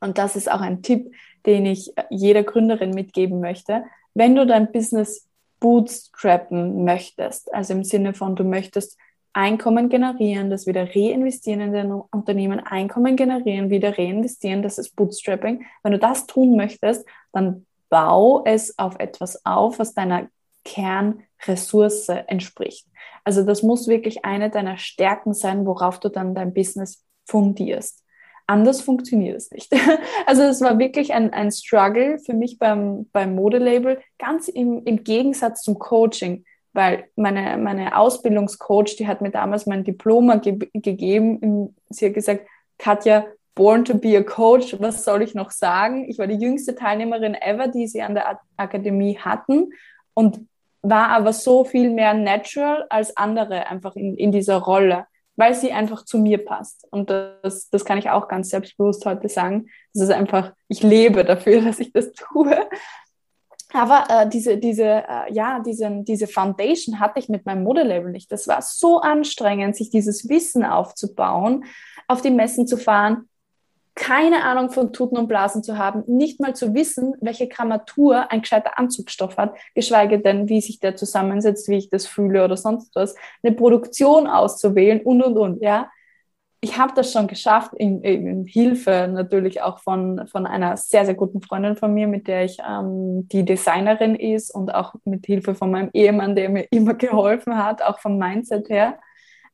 Und das ist auch ein Tipp, den ich jeder Gründerin mitgeben möchte. Wenn du dein Business bootstrappen möchtest, also im Sinne von, du möchtest Einkommen generieren, das wieder reinvestieren in den Unternehmen, Einkommen generieren, wieder reinvestieren, das ist Bootstrapping. Wenn du das tun möchtest, dann bau es auf etwas auf, was deiner Kernressource entspricht. Also das muss wirklich eine deiner Stärken sein, worauf du dann dein Business fundierst. Anders funktioniert es nicht. Also es war wirklich ein, ein Struggle für mich beim, beim Modelabel, ganz im, im Gegensatz zum Coaching, weil meine, meine Ausbildungscoach, die hat mir damals mein Diploma ge gegeben. Sie hat gesagt, Katja, born to be a coach, was soll ich noch sagen? Ich war die jüngste Teilnehmerin ever, die sie an der Akademie hatten und war aber so viel mehr natural als andere einfach in, in dieser Rolle weil sie einfach zu mir passt. Und das, das kann ich auch ganz selbstbewusst heute sagen. Das ist einfach, ich lebe dafür, dass ich das tue. Aber äh, diese, diese, äh, ja, diesen, diese Foundation hatte ich mit meinem Modelabel nicht. Das war so anstrengend, sich dieses Wissen aufzubauen, auf die Messen zu fahren, keine Ahnung von Tuten und Blasen zu haben, nicht mal zu wissen, welche Grammatur ein gescheiter Anzugstoff hat, geschweige denn, wie sich der zusammensetzt, wie ich das fühle oder sonst was, eine Produktion auszuwählen und, und, und, ja. Ich habe das schon geschafft, in, in, Hilfe natürlich auch von, von einer sehr, sehr guten Freundin von mir, mit der ich ähm, die Designerin ist und auch mit Hilfe von meinem Ehemann, der mir immer geholfen hat, auch vom Mindset her.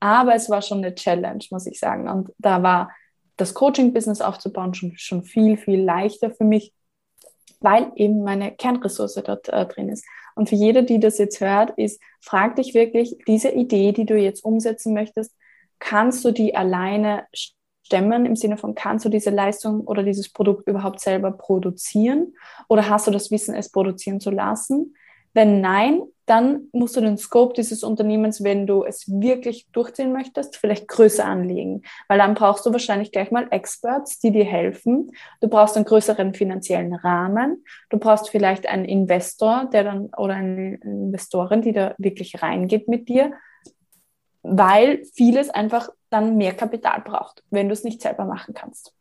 Aber es war schon eine Challenge, muss ich sagen. Und da war das Coaching-Business aufzubauen schon, schon viel, viel leichter für mich, weil eben meine Kernressource dort äh, drin ist. Und für jede, die das jetzt hört, ist, frag dich wirklich, diese Idee, die du jetzt umsetzen möchtest, kannst du die alleine stemmen im Sinne von, kannst du diese Leistung oder dieses Produkt überhaupt selber produzieren oder hast du das Wissen, es produzieren zu lassen? Wenn nein, dann musst du den Scope dieses Unternehmens, wenn du es wirklich durchziehen möchtest, vielleicht größer anlegen. Weil dann brauchst du wahrscheinlich gleich mal Experts, die dir helfen. Du brauchst einen größeren finanziellen Rahmen. Du brauchst vielleicht einen Investor, der dann, oder eine Investorin, die da wirklich reingeht mit dir. Weil vieles einfach dann mehr Kapital braucht, wenn du es nicht selber machen kannst.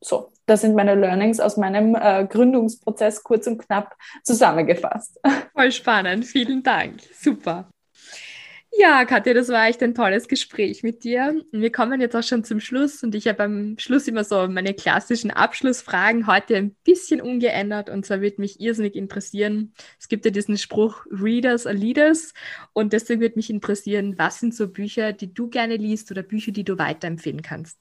So, das sind meine Learnings aus meinem äh, Gründungsprozess kurz und knapp zusammengefasst. Voll spannend, vielen Dank. Super. Ja, Katja, das war echt ein tolles Gespräch mit dir. Wir kommen jetzt auch schon zum Schluss und ich habe am Schluss immer so meine klassischen Abschlussfragen heute ein bisschen umgeändert und zwar würde mich irrsinnig interessieren. Es gibt ja diesen Spruch Readers are Leaders und deswegen würde mich interessieren, was sind so Bücher, die du gerne liest oder Bücher, die du weiterempfehlen kannst?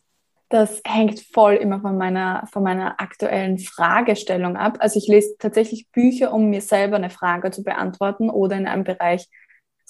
Das hängt voll immer von meiner, von meiner aktuellen Fragestellung ab. Also ich lese tatsächlich Bücher, um mir selber eine Frage zu beantworten oder in einem Bereich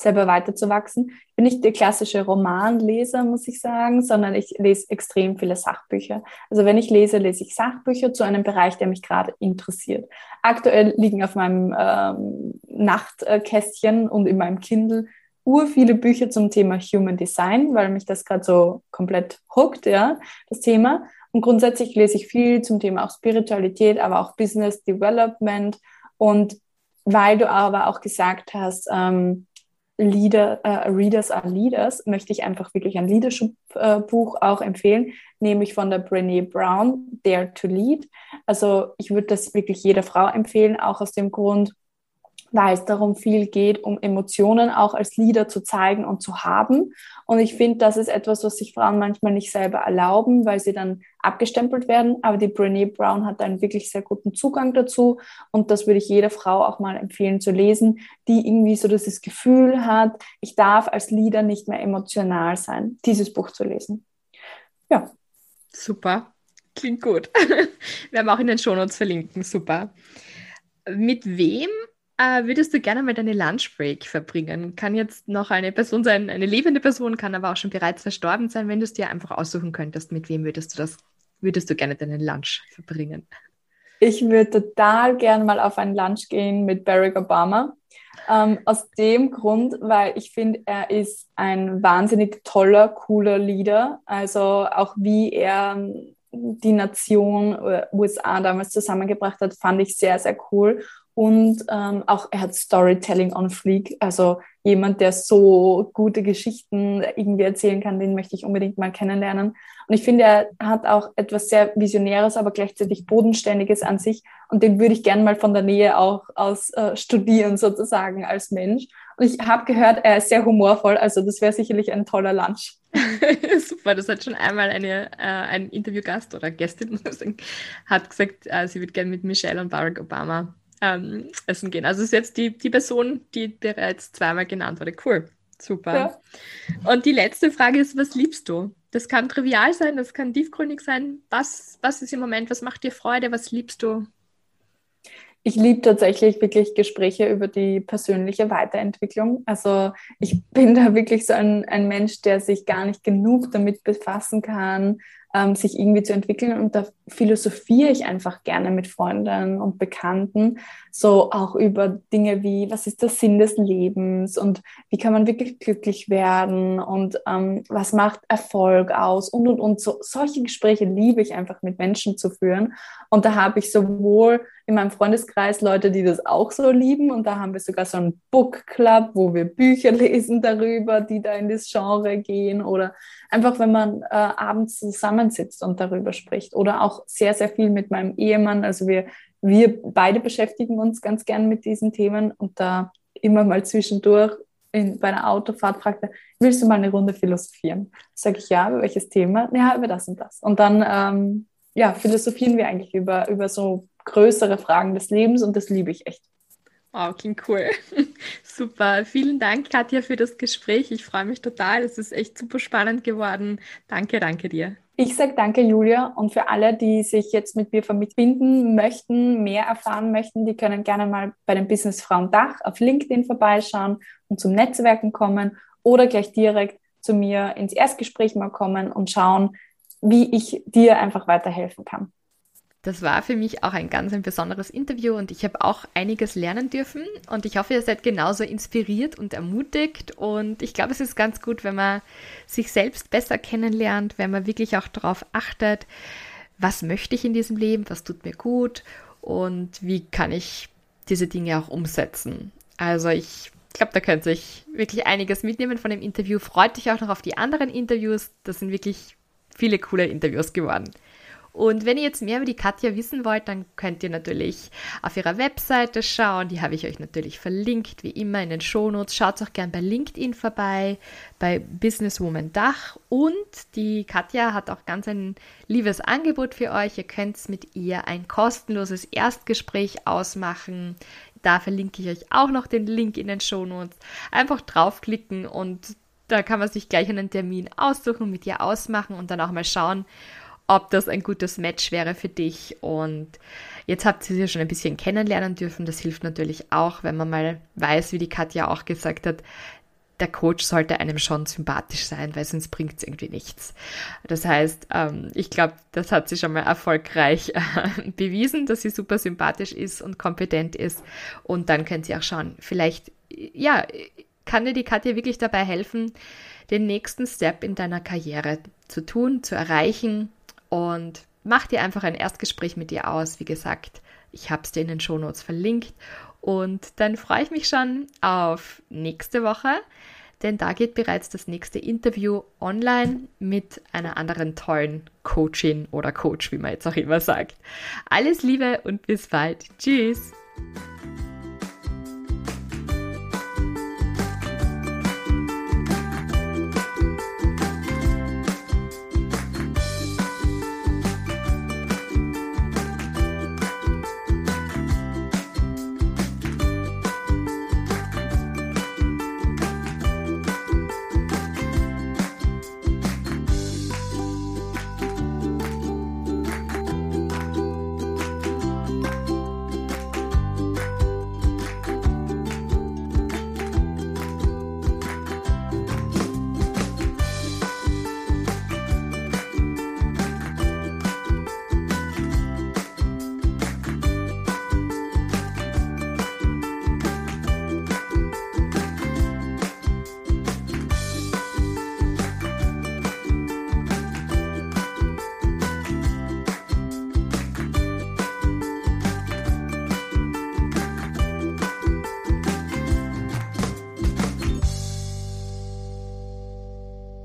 selber weiterzuwachsen. Ich bin nicht der klassische Romanleser, muss ich sagen, sondern ich lese extrem viele Sachbücher. Also wenn ich lese, lese ich Sachbücher zu einem Bereich, der mich gerade interessiert. Aktuell liegen auf meinem ähm, Nachtkästchen und in meinem Kindle ur viele Bücher zum Thema Human Design, weil mich das gerade so komplett hookt, ja, das Thema. Und grundsätzlich lese ich viel zum Thema auch Spiritualität, aber auch Business Development. Und weil du aber auch gesagt hast, ähm, Leader, äh, Readers are Leaders, möchte ich einfach wirklich ein Leadership-Buch äh, auch empfehlen, nämlich von der Brené Brown, Dare to Lead. Also ich würde das wirklich jeder Frau empfehlen, auch aus dem Grund, weil es darum viel geht, um Emotionen auch als Leader zu zeigen und zu haben. Und ich finde, das ist etwas, was sich Frauen manchmal nicht selber erlauben, weil sie dann abgestempelt werden. Aber die Brene Brown hat einen wirklich sehr guten Zugang dazu. Und das würde ich jeder Frau auch mal empfehlen zu lesen, die irgendwie so das Gefühl hat, ich darf als Leader nicht mehr emotional sein, dieses Buch zu lesen. Ja. Super. Klingt gut. Wir haben auch in den Shownotes verlinken. Super. Mit wem äh, würdest du gerne mal deine Lunchbreak verbringen? Kann jetzt noch eine Person sein, eine lebende Person, kann aber auch schon bereits verstorben sein. Wenn du es dir einfach aussuchen könntest, mit wem würdest du das, würdest du gerne deinen Lunch verbringen? Ich würde total gerne mal auf einen Lunch gehen mit Barack Obama. Ähm, aus dem Grund, weil ich finde, er ist ein wahnsinnig toller, cooler Leader. Also auch wie er ähm, die Nation äh, USA damals zusammengebracht hat, fand ich sehr, sehr cool. Und ähm, auch er hat Storytelling on Fleek. Also jemand, der so gute Geschichten irgendwie erzählen kann, den möchte ich unbedingt mal kennenlernen. Und ich finde, er hat auch etwas sehr Visionäres, aber gleichzeitig Bodenständiges an sich. Und den würde ich gerne mal von der Nähe auch aus äh, studieren, sozusagen als Mensch. Und ich habe gehört, er ist sehr humorvoll, also das wäre sicherlich ein toller Lunch. Super, das hat schon einmal eine, äh, ein Interviewgast oder Gästin hat gesagt, äh, sie würde gerne mit Michelle und Barack Obama ähm, essen gehen. Also ist jetzt die, die Person, die bereits zweimal genannt wurde. Cool, super. Ja. Und die letzte Frage ist, was liebst du? Das kann trivial sein, das kann tiefgründig sein. Was, was ist im Moment, was macht dir Freude, was liebst du? ich liebe tatsächlich wirklich Gespräche über die persönliche Weiterentwicklung. Also ich bin da wirklich so ein, ein Mensch, der sich gar nicht genug damit befassen kann, ähm, sich irgendwie zu entwickeln. Und da philosophiere ich einfach gerne mit Freunden und Bekannten, so auch über Dinge wie, was ist der Sinn des Lebens und wie kann man wirklich glücklich werden und ähm, was macht Erfolg aus und, und, und. So, solche Gespräche liebe ich einfach mit Menschen zu führen. Und da habe ich sowohl in meinem Freundeskreis Leute, die das auch so lieben. Und da haben wir sogar so einen Book Club, wo wir Bücher lesen darüber, die da in das Genre gehen. Oder einfach, wenn man äh, abends zusammensitzt und darüber spricht. Oder auch sehr, sehr viel mit meinem Ehemann. Also wir, wir beide beschäftigen uns ganz gern mit diesen Themen und da immer mal zwischendurch in, bei einer Autofahrt fragt er, willst du mal eine Runde philosophieren? Sage ich ja, über welches Thema? Ja, über das und das. Und dann ähm, ja, philosophieren wir eigentlich über, über so größere Fragen des Lebens und das liebe ich echt. Wow, klingt cool. super. Vielen Dank, Katja, für das Gespräch. Ich freue mich total. Es ist echt super spannend geworden. Danke, danke dir. Ich sage danke, Julia. Und für alle, die sich jetzt mit mir verbinden möchten, mehr erfahren möchten, die können gerne mal bei den Businessfrauen Dach auf LinkedIn vorbeischauen und zum Netzwerken kommen oder gleich direkt zu mir ins Erstgespräch mal kommen und schauen, wie ich dir einfach weiterhelfen kann. Das war für mich auch ein ganz ein besonderes Interview und ich habe auch einiges lernen dürfen und ich hoffe, ihr seid genauso inspiriert und ermutigt und ich glaube, es ist ganz gut, wenn man sich selbst besser kennenlernt, wenn man wirklich auch darauf achtet, was möchte ich in diesem Leben, was tut mir gut und wie kann ich diese Dinge auch umsetzen. Also ich glaube, da könnt ihr wirklich einiges mitnehmen von dem Interview. Freut euch auch noch auf die anderen Interviews. Das sind wirklich viele coole Interviews geworden. Und wenn ihr jetzt mehr über die Katja wissen wollt, dann könnt ihr natürlich auf ihrer Webseite schauen. Die habe ich euch natürlich verlinkt, wie immer in den Shownotes. Schaut auch gern bei LinkedIn vorbei, bei Businesswoman Dach. Und die Katja hat auch ganz ein liebes Angebot für euch. Ihr könnt mit ihr ein kostenloses Erstgespräch ausmachen. Da verlinke ich euch auch noch den Link in den Shownotes. Einfach draufklicken und da kann man sich gleich einen Termin aussuchen, mit ihr ausmachen und dann auch mal schauen, ob das ein gutes Match wäre für dich. Und jetzt habt ihr sie schon ein bisschen kennenlernen dürfen. Das hilft natürlich auch, wenn man mal weiß, wie die Katja auch gesagt hat, der Coach sollte einem schon sympathisch sein, weil sonst bringt es irgendwie nichts. Das heißt, ähm, ich glaube, das hat sie schon mal erfolgreich äh, bewiesen, dass sie super sympathisch ist und kompetent ist. Und dann könnt ihr auch schauen, vielleicht, ja, kann dir die Katja wirklich dabei helfen, den nächsten Step in deiner Karriere zu tun, zu erreichen und mach dir einfach ein Erstgespräch mit ihr aus. Wie gesagt, ich habe es dir in den Shownotes verlinkt. Und dann freue ich mich schon auf nächste Woche, denn da geht bereits das nächste Interview online mit einer anderen tollen Coachin oder Coach, wie man jetzt auch immer sagt. Alles Liebe und bis bald. Tschüss.